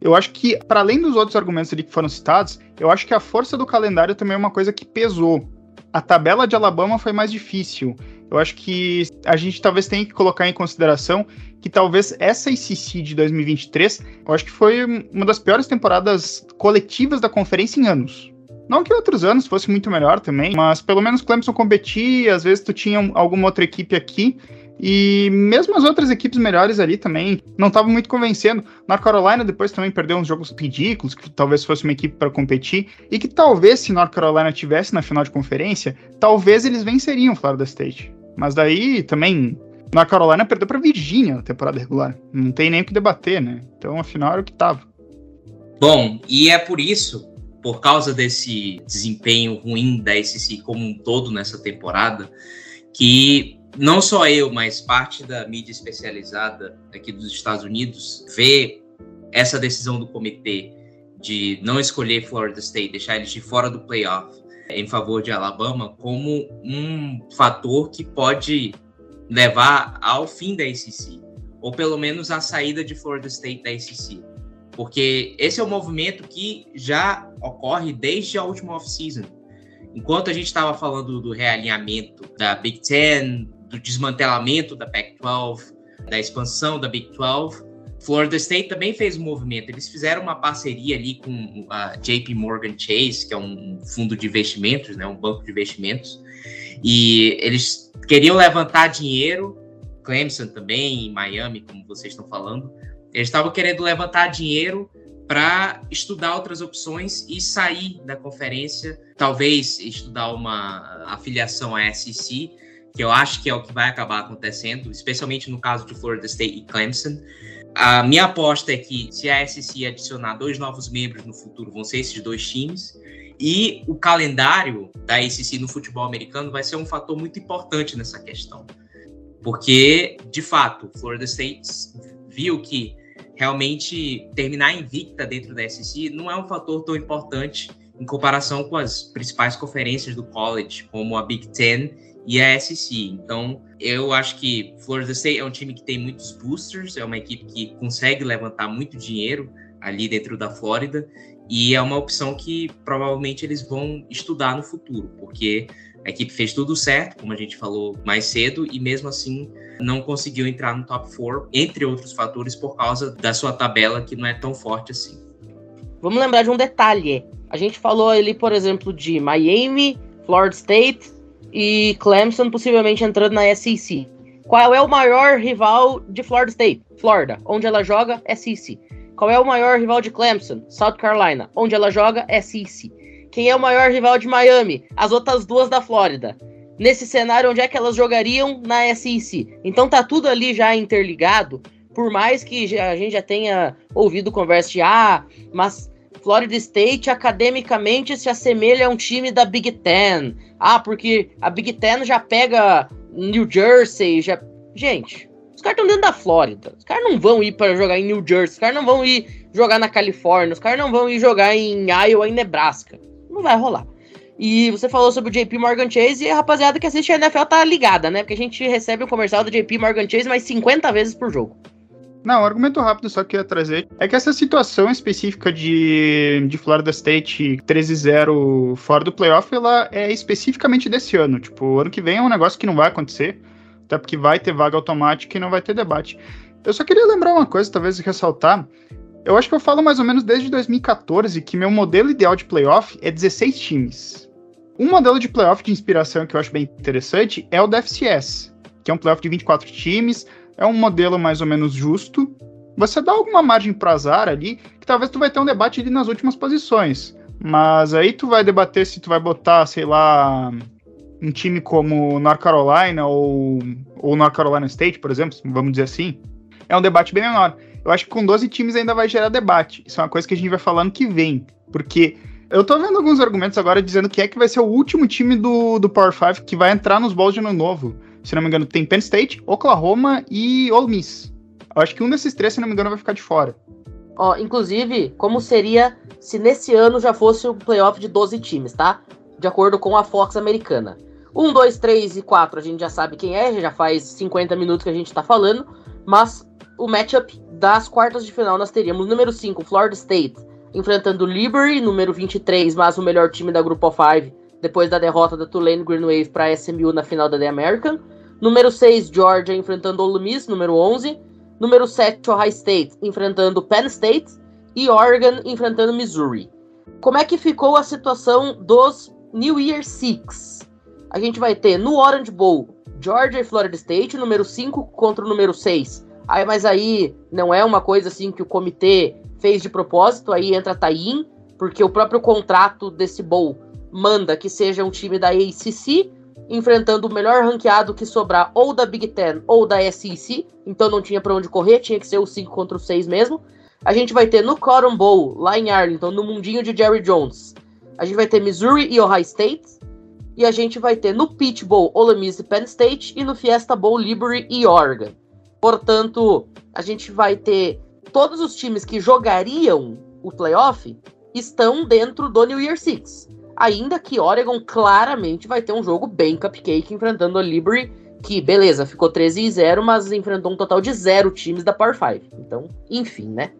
Eu acho que, para além dos outros argumentos ali que foram citados, eu acho que a força do calendário também é uma coisa que pesou. A tabela de Alabama foi mais difícil. Eu acho que a gente talvez tenha que colocar em consideração que talvez essa ICC de 2023, eu acho que foi uma das piores temporadas coletivas da conferência em anos. Não que outros anos fosse muito melhor também, mas pelo menos Clemson competia, às vezes tu tinha alguma outra equipe aqui, e mesmo as outras equipes melhores ali também não estavam muito convencendo. North Carolina depois também perdeu uns jogos ridículos, que talvez fosse uma equipe para competir, e que talvez se North Carolina tivesse na final de conferência, talvez eles venceriam Florida State. Mas daí também North Carolina perdeu para Virgínia na temporada regular. Não tem nem o que debater, né? Então afinal era o que tava. Bom, e é por isso por causa desse desempenho ruim da SEC como um todo nessa temporada, que não só eu, mas parte da mídia especializada aqui dos Estados Unidos vê essa decisão do comitê de não escolher Florida State, deixar eles de fora do playoff em favor de Alabama como um fator que pode levar ao fim da ACC, ou pelo menos à saída de Florida State da ACC porque esse é um movimento que já ocorre desde a última off-season. Enquanto a gente estava falando do realinhamento da Big Ten, do desmantelamento da Pac-12, da expansão da Big 12, Florida State também fez um movimento. Eles fizeram uma parceria ali com a JP Morgan Chase, que é um fundo de investimentos, né, um banco de investimentos, e eles queriam levantar dinheiro, Clemson também, em Miami, como vocês estão falando, eles estavam querendo levantar dinheiro para estudar outras opções e sair da conferência, talvez estudar uma afiliação à SEC, que eu acho que é o que vai acabar acontecendo, especialmente no caso de Florida State e Clemson. A minha aposta é que se a SEC adicionar dois novos membros no futuro, vão ser esses dois times. E o calendário da SEC no futebol americano vai ser um fator muito importante nessa questão. Porque, de fato, Florida State viu que realmente terminar invicta dentro da SEC não é um fator tão importante em comparação com as principais conferências do college, como a Big Ten e a SEC. Então, eu acho que Florida State é um time que tem muitos boosters, é uma equipe que consegue levantar muito dinheiro ali dentro da Flórida e é uma opção que provavelmente eles vão estudar no futuro, porque a equipe fez tudo certo, como a gente falou mais cedo, e mesmo assim não conseguiu entrar no top 4, entre outros fatores, por causa da sua tabela que não é tão forte assim. Vamos lembrar de um detalhe. A gente falou ali, por exemplo, de Miami, Florida State e Clemson possivelmente entrando na SEC. Qual é o maior rival de Florida State? Florida. Onde ela joga? SEC. Qual é o maior rival de Clemson? South Carolina. Onde ela joga? SEC. Quem é o maior rival de Miami? As outras duas da Flórida. Nesse cenário, onde é que elas jogariam na SEC? Então tá tudo ali já interligado. Por mais que a gente já tenha ouvido conversa de ah, mas Florida State academicamente se assemelha a um time da Big Ten. Ah, porque a Big Ten já pega New Jersey, já. Gente, os caras estão dentro da Flórida. Os caras não vão ir para jogar em New Jersey. Os caras não vão ir jogar na Califórnia. Os caras não vão ir jogar em Iowa e Nebraska não vai rolar. E você falou sobre o JP Morgan Chase e a rapaziada que assiste a NFL tá ligada, né? Porque a gente recebe o comercial do JP Morgan Chase mais 50 vezes por jogo. Não, um argumento rápido só que eu ia trazer é que essa situação específica de, de Florida State 13-0 fora do playoff, ela é especificamente desse ano. Tipo, ano que vem é um negócio que não vai acontecer, até porque vai ter vaga automática e não vai ter debate. Eu só queria lembrar uma coisa, talvez ressaltar. Eu acho que eu falo mais ou menos desde 2014 que meu modelo ideal de playoff é 16 times. Um modelo de playoff de inspiração que eu acho bem interessante é o da FCS, que é um playoff de 24 times, é um modelo mais ou menos justo. Você dá alguma margem para azar ali, que talvez tu vai ter um debate ali nas últimas posições. Mas aí tu vai debater se tu vai botar, sei lá, um time como North Carolina ou, ou North Carolina State, por exemplo, vamos dizer assim. É um debate bem menor. Eu acho que com 12 times ainda vai gerar debate. Isso é uma coisa que a gente vai falando que vem. Porque eu tô vendo alguns argumentos agora dizendo que é que vai ser o último time do, do Power 5 que vai entrar nos bowls de ano novo. Se não me engano, tem Penn State, Oklahoma e Ole Miss. Eu acho que um desses três, se não me engano, vai ficar de fora. Ó, inclusive, como seria se nesse ano já fosse o playoff de 12 times, tá? De acordo com a Fox americana. 1, 2, 3 e 4 a gente já sabe quem é, já faz 50 minutos que a gente tá falando, mas o matchup das quartas de final nós teríamos número 5, Florida State, enfrentando o Liberty, número 23, mas o melhor time da Grupo 5, depois da derrota da Tulane Green Wave para SMU na final da The American. Número 6, Georgia, enfrentando Ole Miss, número 11. Número 7, Ohio State, enfrentando Penn State. E Oregon, enfrentando Missouri. Como é que ficou a situação dos New Year Six? A gente vai ter no Orange Bowl, Georgia e Florida State, número 5 contra o número 6. Aí, mas aí não é uma coisa assim que o comitê fez de propósito, aí entra Taim, porque o próprio contrato desse bowl manda que seja um time da ACC enfrentando o melhor ranqueado que sobrar ou da Big Ten ou da SEC, então não tinha para onde correr, tinha que ser o 5 contra o 6 mesmo. A gente vai ter no Cotton Bowl, lá em Arlington, no mundinho de Jerry Jones. A gente vai ter Missouri e Ohio State. E a gente vai ter no Peach Bowl, Ole Miss e Penn State. E no Fiesta Bowl, Liberty e Oregon. Portanto, a gente vai ter todos os times que jogariam o playoff estão dentro do New Year Six. Ainda que Oregon claramente vai ter um jogo bem cupcake enfrentando a Liberty, que beleza, ficou 13 e 0, mas enfrentou um total de zero times da Power 5. Então, enfim, né?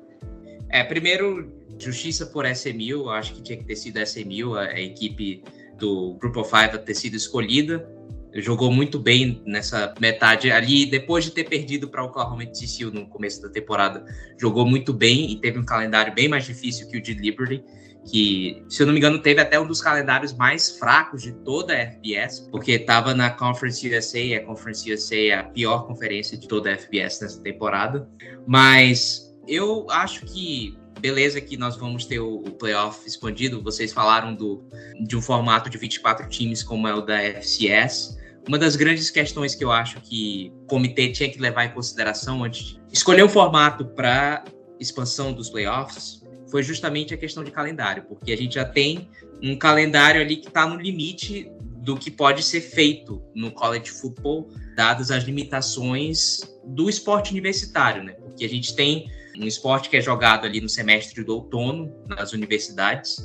É, primeiro, justiça por SMU, acho que tinha que ter sido SMU, a, a equipe do Group of Five a ter sido escolhida jogou muito bem nessa metade ali, depois de ter perdido para o Oklahoma TCU no começo da temporada, jogou muito bem e teve um calendário bem mais difícil que o de Liberty, que, se eu não me engano, teve até um dos calendários mais fracos de toda a FBS, porque estava na Conference USA, e a Conference USA é a pior conferência de toda a FBS nessa temporada, mas eu acho que beleza que nós vamos ter o, o playoff expandido. Vocês falaram do, de um formato de 24 times, como é o da FCS. Uma das grandes questões que eu acho que o comitê tinha que levar em consideração antes de escolher um formato para expansão dos playoffs foi justamente a questão de calendário, porque a gente já tem um calendário ali que está no limite do que pode ser feito no college football, dadas as limitações do esporte universitário, né? Porque a gente tem um esporte que é jogado ali no semestre do outono nas universidades,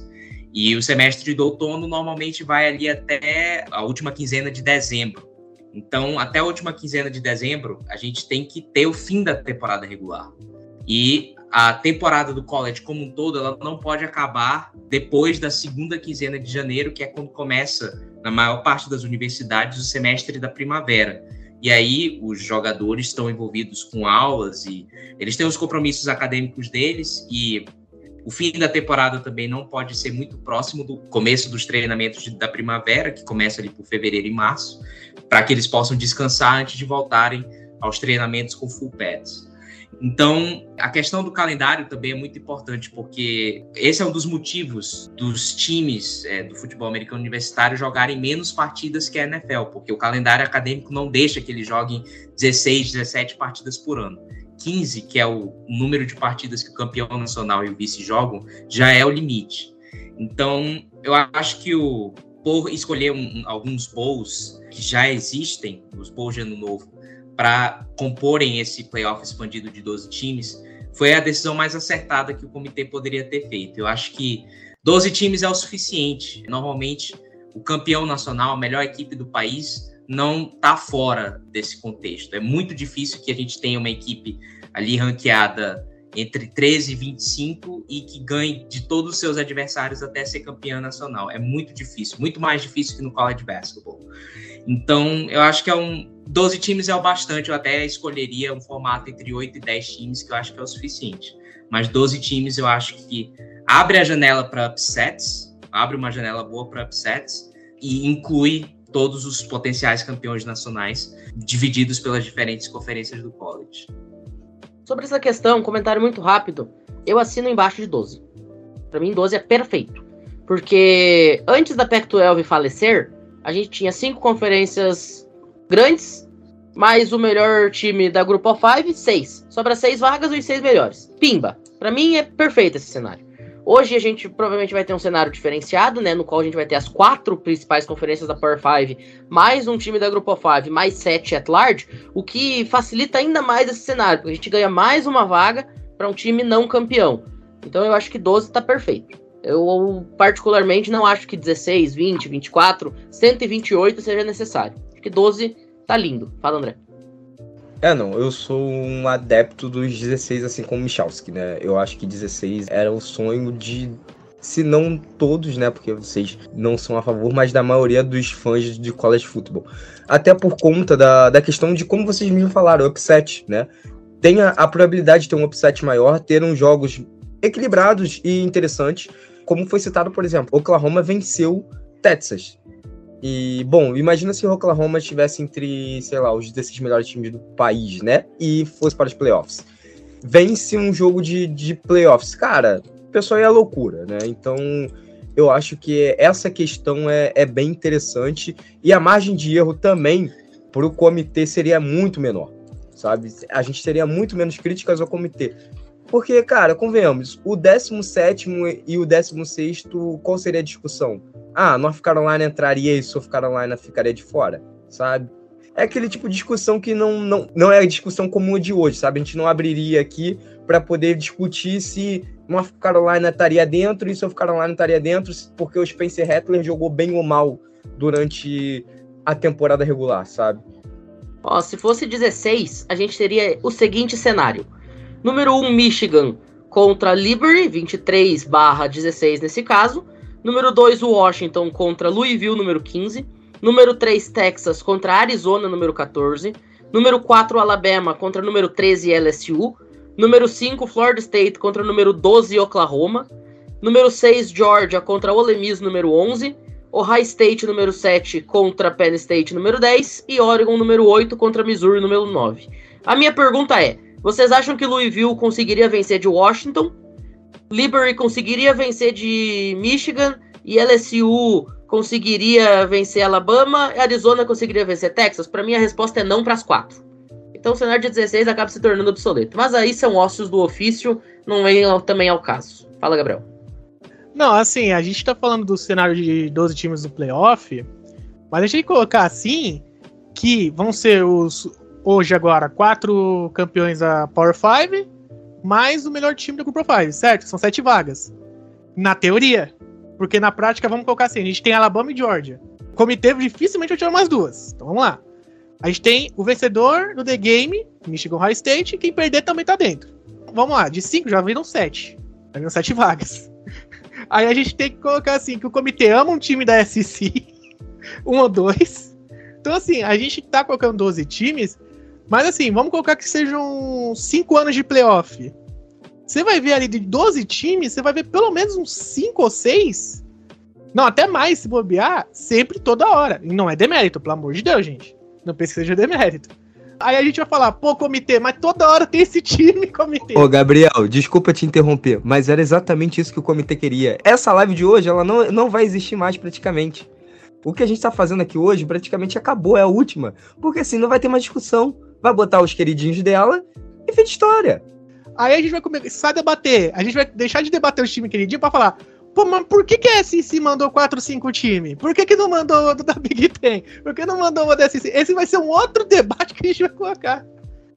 e o semestre do outono normalmente vai ali até a última quinzena de dezembro. Então, até a última quinzena de dezembro, a gente tem que ter o fim da temporada regular. E a temporada do college como um todo, ela não pode acabar depois da segunda quinzena de janeiro, que é quando começa, na maior parte das universidades, o semestre da primavera. E aí os jogadores estão envolvidos com aulas e eles têm os compromissos acadêmicos deles e o fim da temporada também não pode ser muito próximo do começo dos treinamentos da primavera, que começa ali por fevereiro e março, para que eles possam descansar antes de voltarem aos treinamentos com full pads. Então, a questão do calendário também é muito importante, porque esse é um dos motivos dos times é, do futebol americano universitário jogarem menos partidas que a NFL, porque o calendário acadêmico não deixa que eles joguem 16, 17 partidas por ano. 15, que é o número de partidas que o campeão nacional e o vice jogam, já é o limite. Então, eu acho que o por escolher um, alguns bowls que já existem, os bowls de ano novo, para comporem esse playoff expandido de 12 times, foi a decisão mais acertada que o comitê poderia ter feito. Eu acho que 12 times é o suficiente. Normalmente, o campeão nacional, a melhor equipe do país, não está fora desse contexto. É muito difícil que a gente tenha uma equipe ali ranqueada entre 13 e 25 e que ganhe de todos os seus adversários até ser campeã nacional. É muito difícil, muito mais difícil que no college basketball. Então, eu acho que é um 12 times é o bastante, eu até escolheria um formato entre 8 e 10 times que eu acho que é o suficiente. Mas 12 times eu acho que abre a janela para upsets, abre uma janela boa para upsets e inclui todos os potenciais campeões nacionais divididos pelas diferentes conferências do college. Sobre essa questão, um comentário muito rápido. Eu assino embaixo de 12. Para mim, 12 é perfeito. Porque antes da Pac-12 falecer, a gente tinha cinco conferências grandes, mais o melhor time da Grupo of Five, seis. Sobra seis vagas e os seis melhores. Pimba. Para mim é perfeito esse cenário. Hoje a gente provavelmente vai ter um cenário diferenciado, né? No qual a gente vai ter as quatro principais conferências da Power 5, mais um time da Grupo 5, mais sete at large, o que facilita ainda mais esse cenário, porque a gente ganha mais uma vaga para um time não campeão. Então eu acho que 12 tá perfeito. Eu particularmente não acho que 16, 20, 24, 128 seja necessário. Acho que 12 tá lindo. Fala, André. É, não, eu sou um adepto dos 16, assim como Michalski, né? Eu acho que 16 era o sonho de, se não todos, né? Porque vocês não são a favor, mas da maioria dos fãs de college football. Até por conta da, da questão de como vocês me falaram, upset, né? Tem a, a probabilidade de ter um upset maior, ter uns jogos equilibrados e interessantes, como foi citado, por exemplo, Oklahoma venceu Texas, e, bom, imagina se Oklahoma estivesse entre, sei lá, os 16 melhores times do país, né? E fosse para os playoffs. Vence um jogo de, de playoffs. Cara, o pessoal é loucura, né? Então, eu acho que essa questão é, é bem interessante. E a margem de erro também para o comitê seria muito menor, sabe? A gente teria muito menos críticas ao comitê. Porque, cara, convenhamos, o 17 e o 16, qual seria a discussão? Ah, North Carolina entraria e South Carolina ficaria de fora, sabe? É aquele tipo de discussão que não, não, não é a discussão comum de hoje, sabe? A gente não abriria aqui para poder discutir se North Carolina estaria dentro e South Carolina estaria dentro, porque o Spencer Rattler jogou bem ou mal durante a temporada regular, sabe? Ó, se fosse 16, a gente teria o seguinte cenário. Número 1, Michigan contra Liberty, 23 barra 16 nesse caso. Número 2, Washington contra Louisville, número 15. Número 3, Texas contra Arizona, número 14. Número 4, Alabama contra número 13, LSU. Número 5, Florida State contra número 12, Oklahoma. Número 6, Georgia contra Ole Miss, número 11. Ohio State, número 7, contra Penn State, número 10. E Oregon, número 8, contra Missouri, número 9. A minha pergunta é: vocês acham que Louisville conseguiria vencer de Washington? Liberty conseguiria vencer de Michigan e LSU conseguiria vencer Alabama, e Arizona conseguiria vencer Texas? Para mim a resposta é não para as quatro. Então o cenário de 16 acaba se tornando obsoleto. Mas aí são ossos do ofício, não vem também ao caso. Fala, Gabriel. Não, assim, a gente tá falando do cenário de 12 times do playoff, mas a gente colocar assim que vão ser os hoje agora quatro campeões da Power 5 mais o melhor time do Grupo 5, certo? São sete vagas. Na teoria. Porque na prática, vamos colocar assim: a gente tem Alabama e Georgia. O comitê dificilmente vai tirar mais duas. Então vamos lá. A gente tem o vencedor do The Game, Michigan High State, e quem perder também tá dentro. Vamos lá, de cinco já viram sete. Já viram sete vagas. *laughs* Aí a gente tem que colocar assim: que o comitê ama um time da SEC, *laughs* um ou dois. Então, assim, a gente tá colocando 12 times mas assim, vamos colocar que sejam 5 anos de playoff. Você vai ver ali de 12 times, você vai ver pelo menos uns 5 ou 6. Não, até mais se bobear, sempre toda hora. E não é demérito, pelo amor de Deus, gente. Não pense que seja demérito. Aí a gente vai falar, pô, comitê, mas toda hora tem esse time, *laughs* comitê. Ô, Gabriel, desculpa te interromper, mas era exatamente isso que o comitê queria. Essa live de hoje, ela não, não vai existir mais praticamente. O que a gente tá fazendo aqui hoje praticamente acabou, é a última. Porque assim, não vai ter mais discussão vai botar os queridinhos dela e fez história. Aí a gente vai começar a debater. A gente vai deixar de debater os times queridinhos pra falar. Pô, mas por que, que a SEC mandou 4, 5 times? Por que, que não mandou o da Big Ten? Por que não mandou o da SEC? Esse vai ser um outro debate que a gente vai colocar.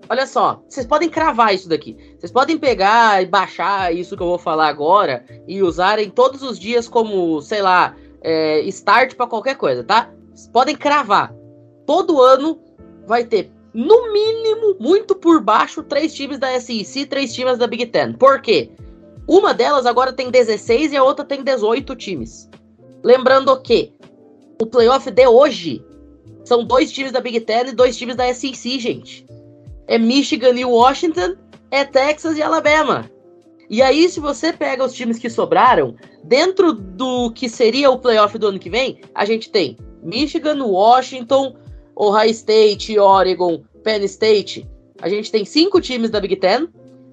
olha só, vocês podem cravar isso daqui. Vocês podem pegar e baixar isso que eu vou falar agora e usarem todos os dias como, sei lá, é, start para qualquer coisa, tá? Vocês podem cravar. Todo ano vai ter, no mínimo, muito por baixo, três times da SEC, três times da Big Ten. Por quê? Uma delas agora tem 16 e a outra tem 18 times. Lembrando que o playoff de hoje são dois times da Big Ten e dois times da SEC, gente. É Michigan e Washington, é Texas e Alabama. E aí, se você pega os times que sobraram, dentro do que seria o playoff do ano que vem, a gente tem Michigan, Washington, Ohio State, Oregon, Penn State. A gente tem cinco times da Big Ten.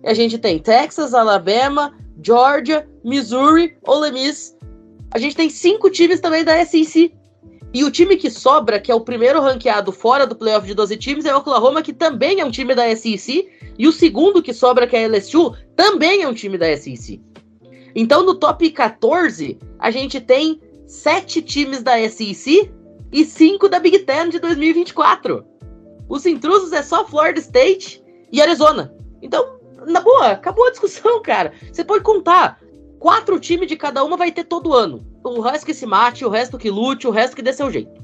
A gente tem Texas, Alabama, Georgia, Missouri, Ole Miss. A gente tem cinco times também da SEC. E o time que sobra, que é o primeiro ranqueado fora do playoff de 12 times, é o Oklahoma, que também é um time da SEC. E o segundo que sobra, que é a LSU, também é um time da SEC. Então, no top 14, a gente tem sete times da SEC e cinco da Big Ten de 2024. Os intrusos é só Florida State e Arizona. Então, na boa, acabou a discussão, cara. Você pode contar. Quatro times de cada uma vai ter todo ano. O resto que se mate, o resto que lute, o resto que dê seu jeito.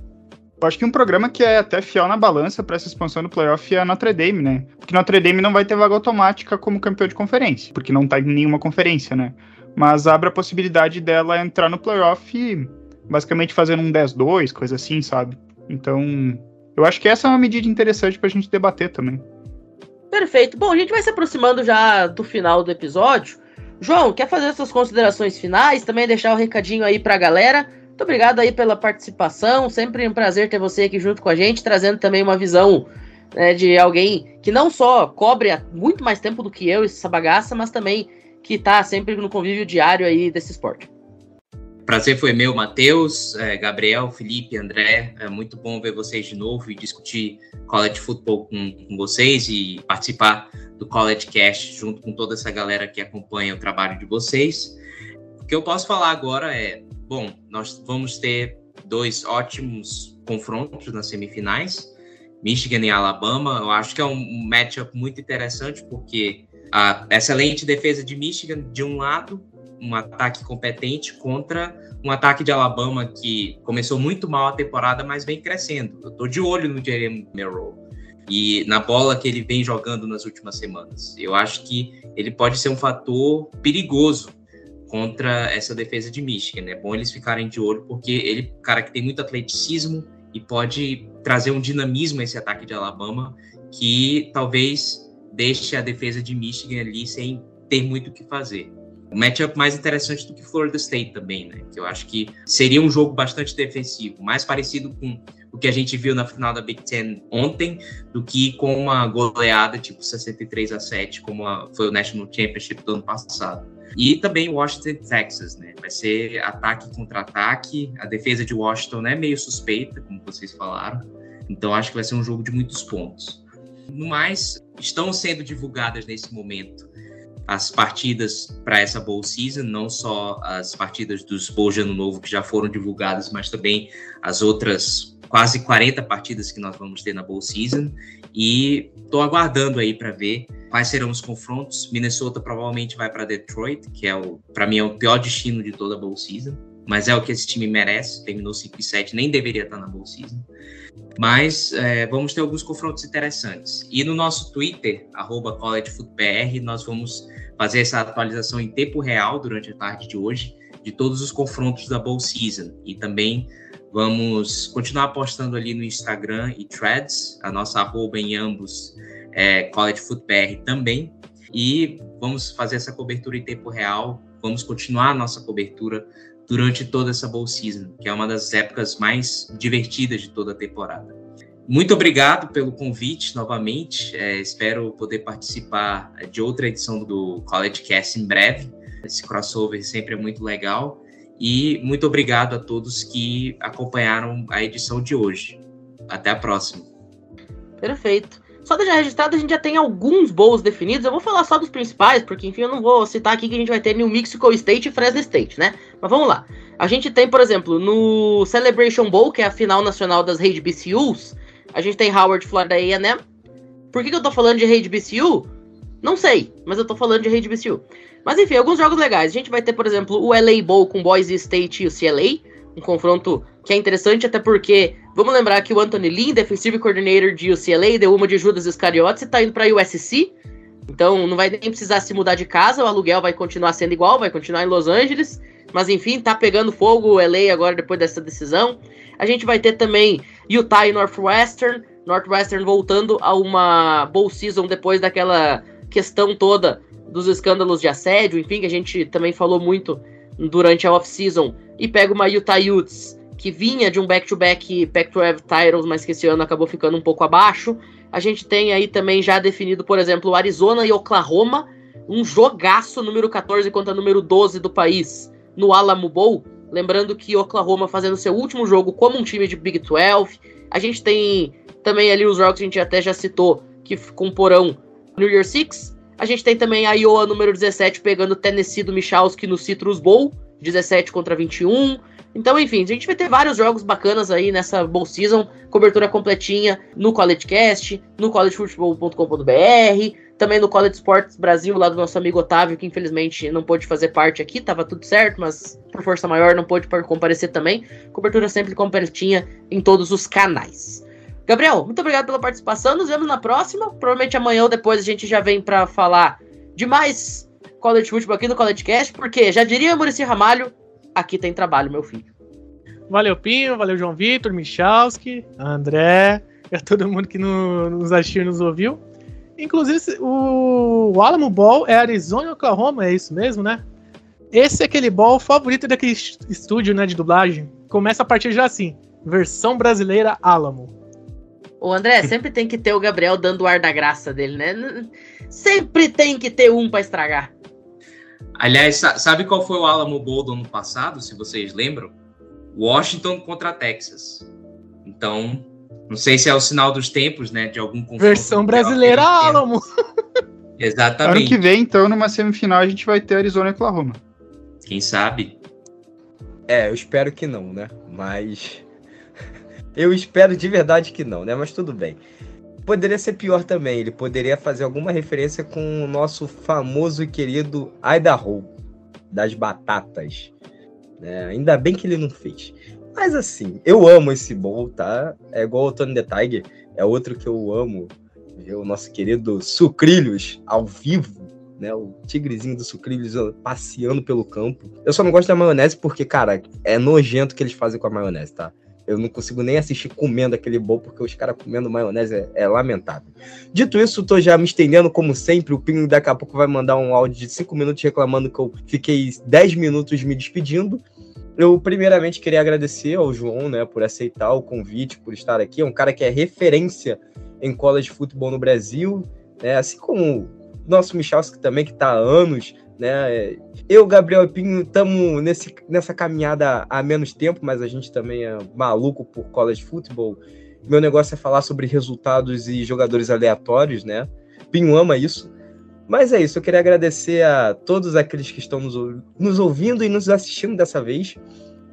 Eu acho que um programa que é até fiel na balança para essa expansão do playoff é a Notre Dame, né? Porque Notre Dame não vai ter vaga automática como campeão de conferência, porque não tá em nenhuma conferência, né? Mas abre a possibilidade dela entrar no playoff basicamente fazendo um 10-2, coisa assim, sabe? Então, eu acho que essa é uma medida interessante pra gente debater também. Perfeito. Bom, a gente vai se aproximando já do final do episódio. João, quer fazer suas considerações finais? Também deixar o um recadinho aí pra galera. Muito obrigado aí pela participação. Sempre um prazer ter você aqui junto com a gente, trazendo também uma visão né, de alguém que não só cobre há muito mais tempo do que eu essa bagaça, mas também que tá sempre no convívio diário aí desse esporte. Prazer foi meu, Matheus, é, Gabriel, Felipe, André. É muito bom ver vocês de novo e discutir college football com, com vocês e participar do College Cast junto com toda essa galera que acompanha o trabalho de vocês. O que eu posso falar agora é, bom, nós vamos ter dois ótimos confrontos nas semifinais, Michigan e Alabama. Eu acho que é um matchup muito interessante porque a excelente defesa de Michigan de um lado um ataque competente contra um ataque de Alabama que começou muito mal a temporada, mas vem crescendo. Eu tô de olho no Jeremy Merrill e na bola que ele vem jogando nas últimas semanas. Eu acho que ele pode ser um fator perigoso contra essa defesa de Michigan. É bom eles ficarem de olho porque ele é cara que tem muito atleticismo e pode trazer um dinamismo a esse ataque de Alabama que talvez deixe a defesa de Michigan ali sem ter muito o que fazer um matchup mais interessante do que Florida State também, né? Que eu acho que seria um jogo bastante defensivo, mais parecido com o que a gente viu na final da Big Ten ontem, do que com uma goleada tipo 63 a 7, como a, foi o National Championship do ano passado. E também Washington Texas, né? Vai ser ataque contra ataque. A defesa de Washington é meio suspeita, como vocês falaram. Então acho que vai ser um jogo de muitos pontos. No mais, estão sendo divulgadas nesse momento as partidas para essa Bowl Season, não só as partidas dos Bowls de Ano Novo que já foram divulgadas, mas também as outras quase 40 partidas que nós vamos ter na Bowl Season. E estou aguardando aí para ver quais serão os confrontos. Minnesota provavelmente vai para Detroit, que é o para mim é o pior destino de toda a Bowl Season, mas é o que esse time merece. Terminou 5 e 7, nem deveria estar na Bowl Season. Mas é, vamos ter alguns confrontos interessantes. E no nosso Twitter, CollegeFootBR, nós vamos fazer essa atualização em tempo real durante a tarde de hoje de todos os confrontos da Bowl Season. E também vamos continuar apostando ali no Instagram e Threads, a nossa arroba em ambos é CollegeFootBR também. E vamos fazer essa cobertura em tempo real, vamos continuar a nossa cobertura durante toda essa Bowl Season, que é uma das épocas mais divertidas de toda a temporada. Muito obrigado pelo convite novamente. É, espero poder participar de outra edição do College Cast em breve. Esse crossover sempre é muito legal. E muito obrigado a todos que acompanharam a edição de hoje. Até a próxima. Perfeito. Só deixar registrado, a gente já tem alguns bowls definidos. Eu vou falar só dos principais, porque enfim, eu não vou citar aqui que a gente vai ter New Mexico State e Fresno State, né? Mas vamos lá. A gente tem, por exemplo, no Celebration Bowl, que é a final nacional das HBCUs, a gente tem Howard, Florida A&M, Por que, que eu tô falando de HBCU? Não sei, mas eu tô falando de HBCU. Mas enfim, alguns jogos legais. A gente vai ter, por exemplo, o LA Bowl com Boise State e o CLA. Um confronto que é interessante, até porque vamos lembrar que o Anthony Lynn, Defensive Coordinator de UCLA, deu uma de Judas Iscariotes e tá indo pra USC. Então não vai nem precisar se mudar de casa, o aluguel vai continuar sendo igual, vai continuar em Los Angeles. Mas enfim, tá pegando fogo o LA agora depois dessa decisão. A gente vai ter também Utah e Northwestern. Northwestern voltando a uma bowl season depois daquela questão toda dos escândalos de assédio, enfim, que a gente também falou muito durante a off-season. E pega uma Utah Utes, que vinha de um back-to-back Pac-12 titles, mas que esse ano acabou ficando um pouco abaixo. A gente tem aí também já definido, por exemplo, Arizona e Oklahoma, um jogaço número 14 contra número 12 do país no Alamo Bowl. Lembrando que Oklahoma fazendo seu último jogo como um time de Big 12. A gente tem também ali os jogos que a gente até já citou, que comporão New Year Six. A gente tem também a Iowa número 17 pegando Tennessee do Michalski no Citrus Bowl, 17 contra 21. Então, enfim, a gente vai ter vários jogos bacanas aí nessa Bowl Season, cobertura completinha no CollegeCast, no collegefootball.com.br, também no College Sports Brasil, lá do nosso amigo Otávio, que infelizmente não pôde fazer parte aqui, tava tudo certo, mas por força maior não pôde comparecer também. Cobertura sempre completinha em todos os canais. Gabriel, muito obrigado pela participação, nos vemos na próxima. Provavelmente amanhã ou depois a gente já vem para falar de mais College Football aqui no College Cast, porque já diria Murici Ramalho, aqui tem trabalho, meu filho. Valeu, Pinho, valeu, João Vitor, Michalski, André, a todo mundo que no, nos assistiu e nos ouviu. Inclusive, o, o Alamo Ball é Arizona e Oklahoma, é isso mesmo, né? Esse é aquele ball favorito daquele estúdio né, de dublagem. Começa a partir já assim: versão brasileira Alamo. O André, *laughs* sempre tem que ter o Gabriel dando o ar da graça dele, né? Sempre tem que ter um para estragar. Aliás, sabe qual foi o Alamo Bowl do ano passado, se vocês lembram? Washington contra Texas. Então, não sei se é o sinal dos tempos, né? De algum confronto. Versão brasileira Alamo. *laughs* Exatamente. Ano que vem, então, numa semifinal, a gente vai ter Arizona e Oklahoma. Quem sabe? É, eu espero que não, né? Mas. *laughs* eu espero de verdade que não, né? Mas tudo bem. Poderia ser pior também. Ele poderia fazer alguma referência com o nosso famoso e querido Idaho, das batatas. Né? Ainda bem que ele não fez. Mas assim, eu amo esse bowl, tá? É igual o Tony the Tiger, é outro que eu amo. Ver o nosso querido Sucrilhos ao vivo, né? O tigrezinho do Sucrilhos passeando pelo campo. Eu só não gosto da maionese porque, cara, é nojento que eles fazem com a maionese, tá? Eu não consigo nem assistir comendo aquele bowl, porque os caras comendo maionese é, é, lamentável. Dito isso, tô já me estendendo, como sempre. O Pinho daqui a pouco vai mandar um áudio de 5 minutos reclamando que eu fiquei 10 minutos me despedindo. Eu, primeiramente, queria agradecer ao João, né, por aceitar o convite, por estar aqui. É um cara que é referência em college futebol no Brasil, né, assim como o nosso Michalski também, que está há anos né? Eu, Gabriel Pinho, estamos nessa caminhada há menos tempo, mas a gente também é maluco por college football. Meu negócio é falar sobre resultados e jogadores aleatórios, né? Pinho ama isso. Mas é isso, eu queria agradecer a todos aqueles que estão nos, nos ouvindo e nos assistindo dessa vez.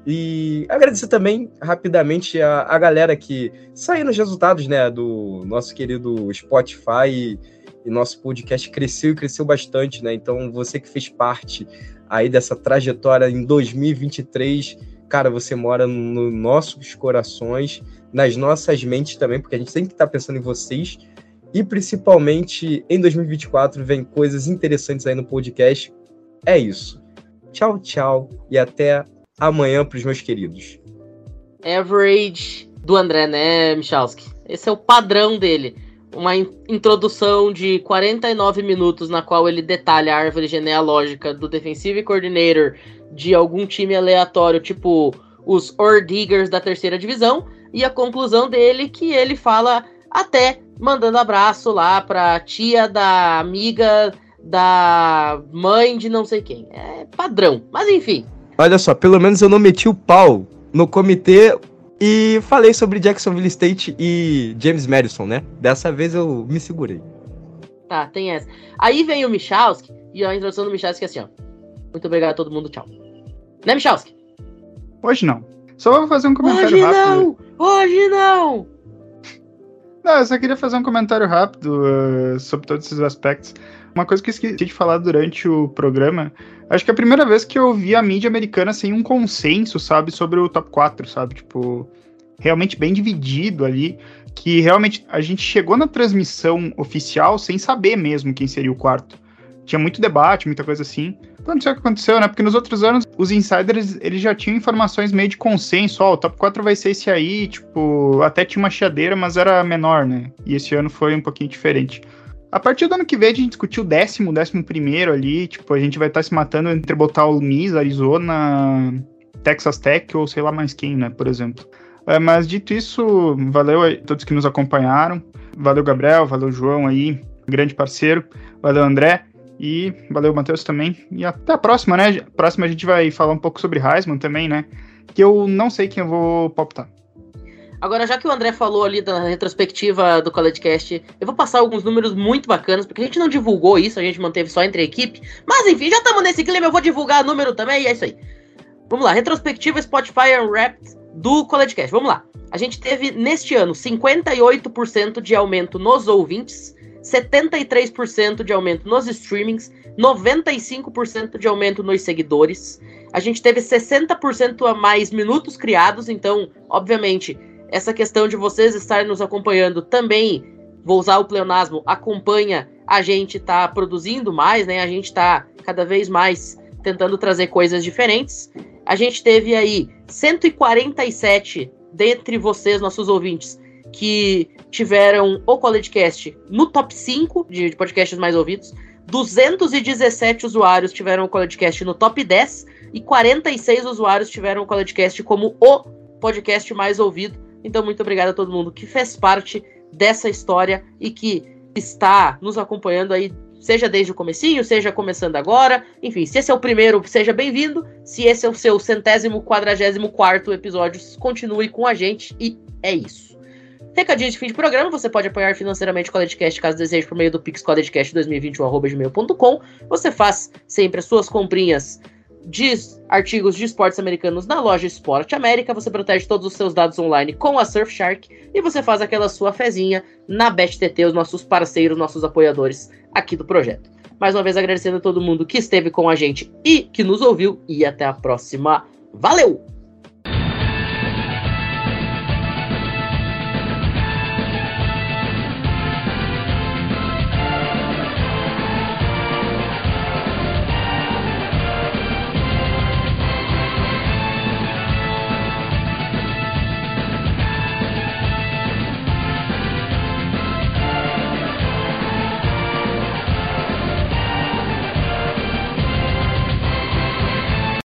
E agradecer também rapidamente a, a galera que saiu nos resultados né, do nosso querido Spotify e nosso podcast cresceu e cresceu bastante, né? Então, você que fez parte aí dessa trajetória em 2023, cara, você mora nos nossos corações, nas nossas mentes também, porque a gente sempre está pensando em vocês. E principalmente em 2024 vem coisas interessantes aí no podcast. É isso. Tchau, tchau e até amanhã para os meus queridos. Average do André, né, Michalski? Esse é o padrão dele uma introdução de 49 minutos na qual ele detalha a árvore genealógica do defensive coordinator de algum time aleatório, tipo os Ordiggers da terceira divisão, e a conclusão dele que ele fala até mandando abraço lá pra tia da amiga da mãe de não sei quem. É padrão, mas enfim. Olha só, pelo menos eu não meti o pau no comitê e falei sobre Jacksonville State e James Madison, né? Dessa vez eu me segurei. Tá, tem essa. Aí vem o Michalski, e a introdução do Michalski é assim, ó. Muito obrigado a todo mundo, tchau. Né, Michalski? Hoje não. Só vou fazer um comentário Hoje rápido. não! Hoje não! Não, eu só queria fazer um comentário rápido uh, sobre todos esses aspectos. Uma coisa que eu esqueci de falar durante o programa, acho que é a primeira vez que eu vi a mídia americana sem um consenso, sabe, sobre o top 4, sabe? Tipo, realmente bem dividido ali, que realmente a gente chegou na transmissão oficial sem saber mesmo quem seria o quarto. Tinha muito debate, muita coisa assim. Não sei o que aconteceu, né? Porque nos outros anos, os insiders, eles já tinham informações meio de consenso. Ó, o top 4 vai ser esse aí, tipo, até tinha uma chiadeira, mas era menor, né? E esse ano foi um pouquinho diferente. A partir do ano que vem, a gente discutiu o décimo, décimo primeiro ali, tipo, a gente vai estar tá se matando entre botar o Miss, Arizona, Texas Tech ou sei lá mais quem, né, por exemplo. É, mas dito isso, valeu a todos que nos acompanharam. Valeu, Gabriel, valeu, João aí, grande parceiro. Valeu, André. E valeu, Matheus, também. E até a próxima, né? Próxima a gente vai falar um pouco sobre Heisman também, né? Que eu não sei quem eu vou palpitar. Agora, já que o André falou ali da retrospectiva do CollegeCast, eu vou passar alguns números muito bacanas, porque a gente não divulgou isso, a gente manteve só entre a equipe. Mas enfim, já estamos nesse clima, eu vou divulgar número também, e é isso aí. Vamos lá, retrospectiva Spotify Unwrapped do CollegeCast. Vamos lá. A gente teve neste ano 58% de aumento nos ouvintes, 73% de aumento nos streamings, 95% de aumento nos seguidores. A gente teve 60% a mais minutos criados, então, obviamente, essa questão de vocês estarem nos acompanhando também, vou usar o pleonasmo, acompanha a gente tá produzindo mais, né? A gente tá cada vez mais tentando trazer coisas diferentes. A gente teve aí 147 dentre vocês, nossos ouvintes, que tiveram o CollegeCast no top 5 de, de podcasts mais ouvidos. 217 usuários tiveram o CollegeCast no top 10 e 46 usuários tiveram o CollegeCast como o podcast mais ouvido. Então, muito obrigado a todo mundo que fez parte dessa história e que está nos acompanhando aí seja desde o comecinho, seja começando agora. Enfim, se esse é o primeiro, seja bem-vindo. Se esse é o seu centésimo, quadragésimo quarto episódio, continue com a gente. E é isso. Recadinho de fim de programa, você pode apoiar financeiramente o CollegeCast caso deseje por meio do Pix CollegeCast 2021.gmail.com. Você faz sempre as suas comprinhas de artigos de esportes americanos na loja Esporte América. Você protege todos os seus dados online com a Surfshark e você faz aquela sua fezinha na BetTT, os nossos parceiros, nossos apoiadores aqui do projeto. Mais uma vez agradecendo a todo mundo que esteve com a gente e que nos ouviu e até a próxima. Valeu!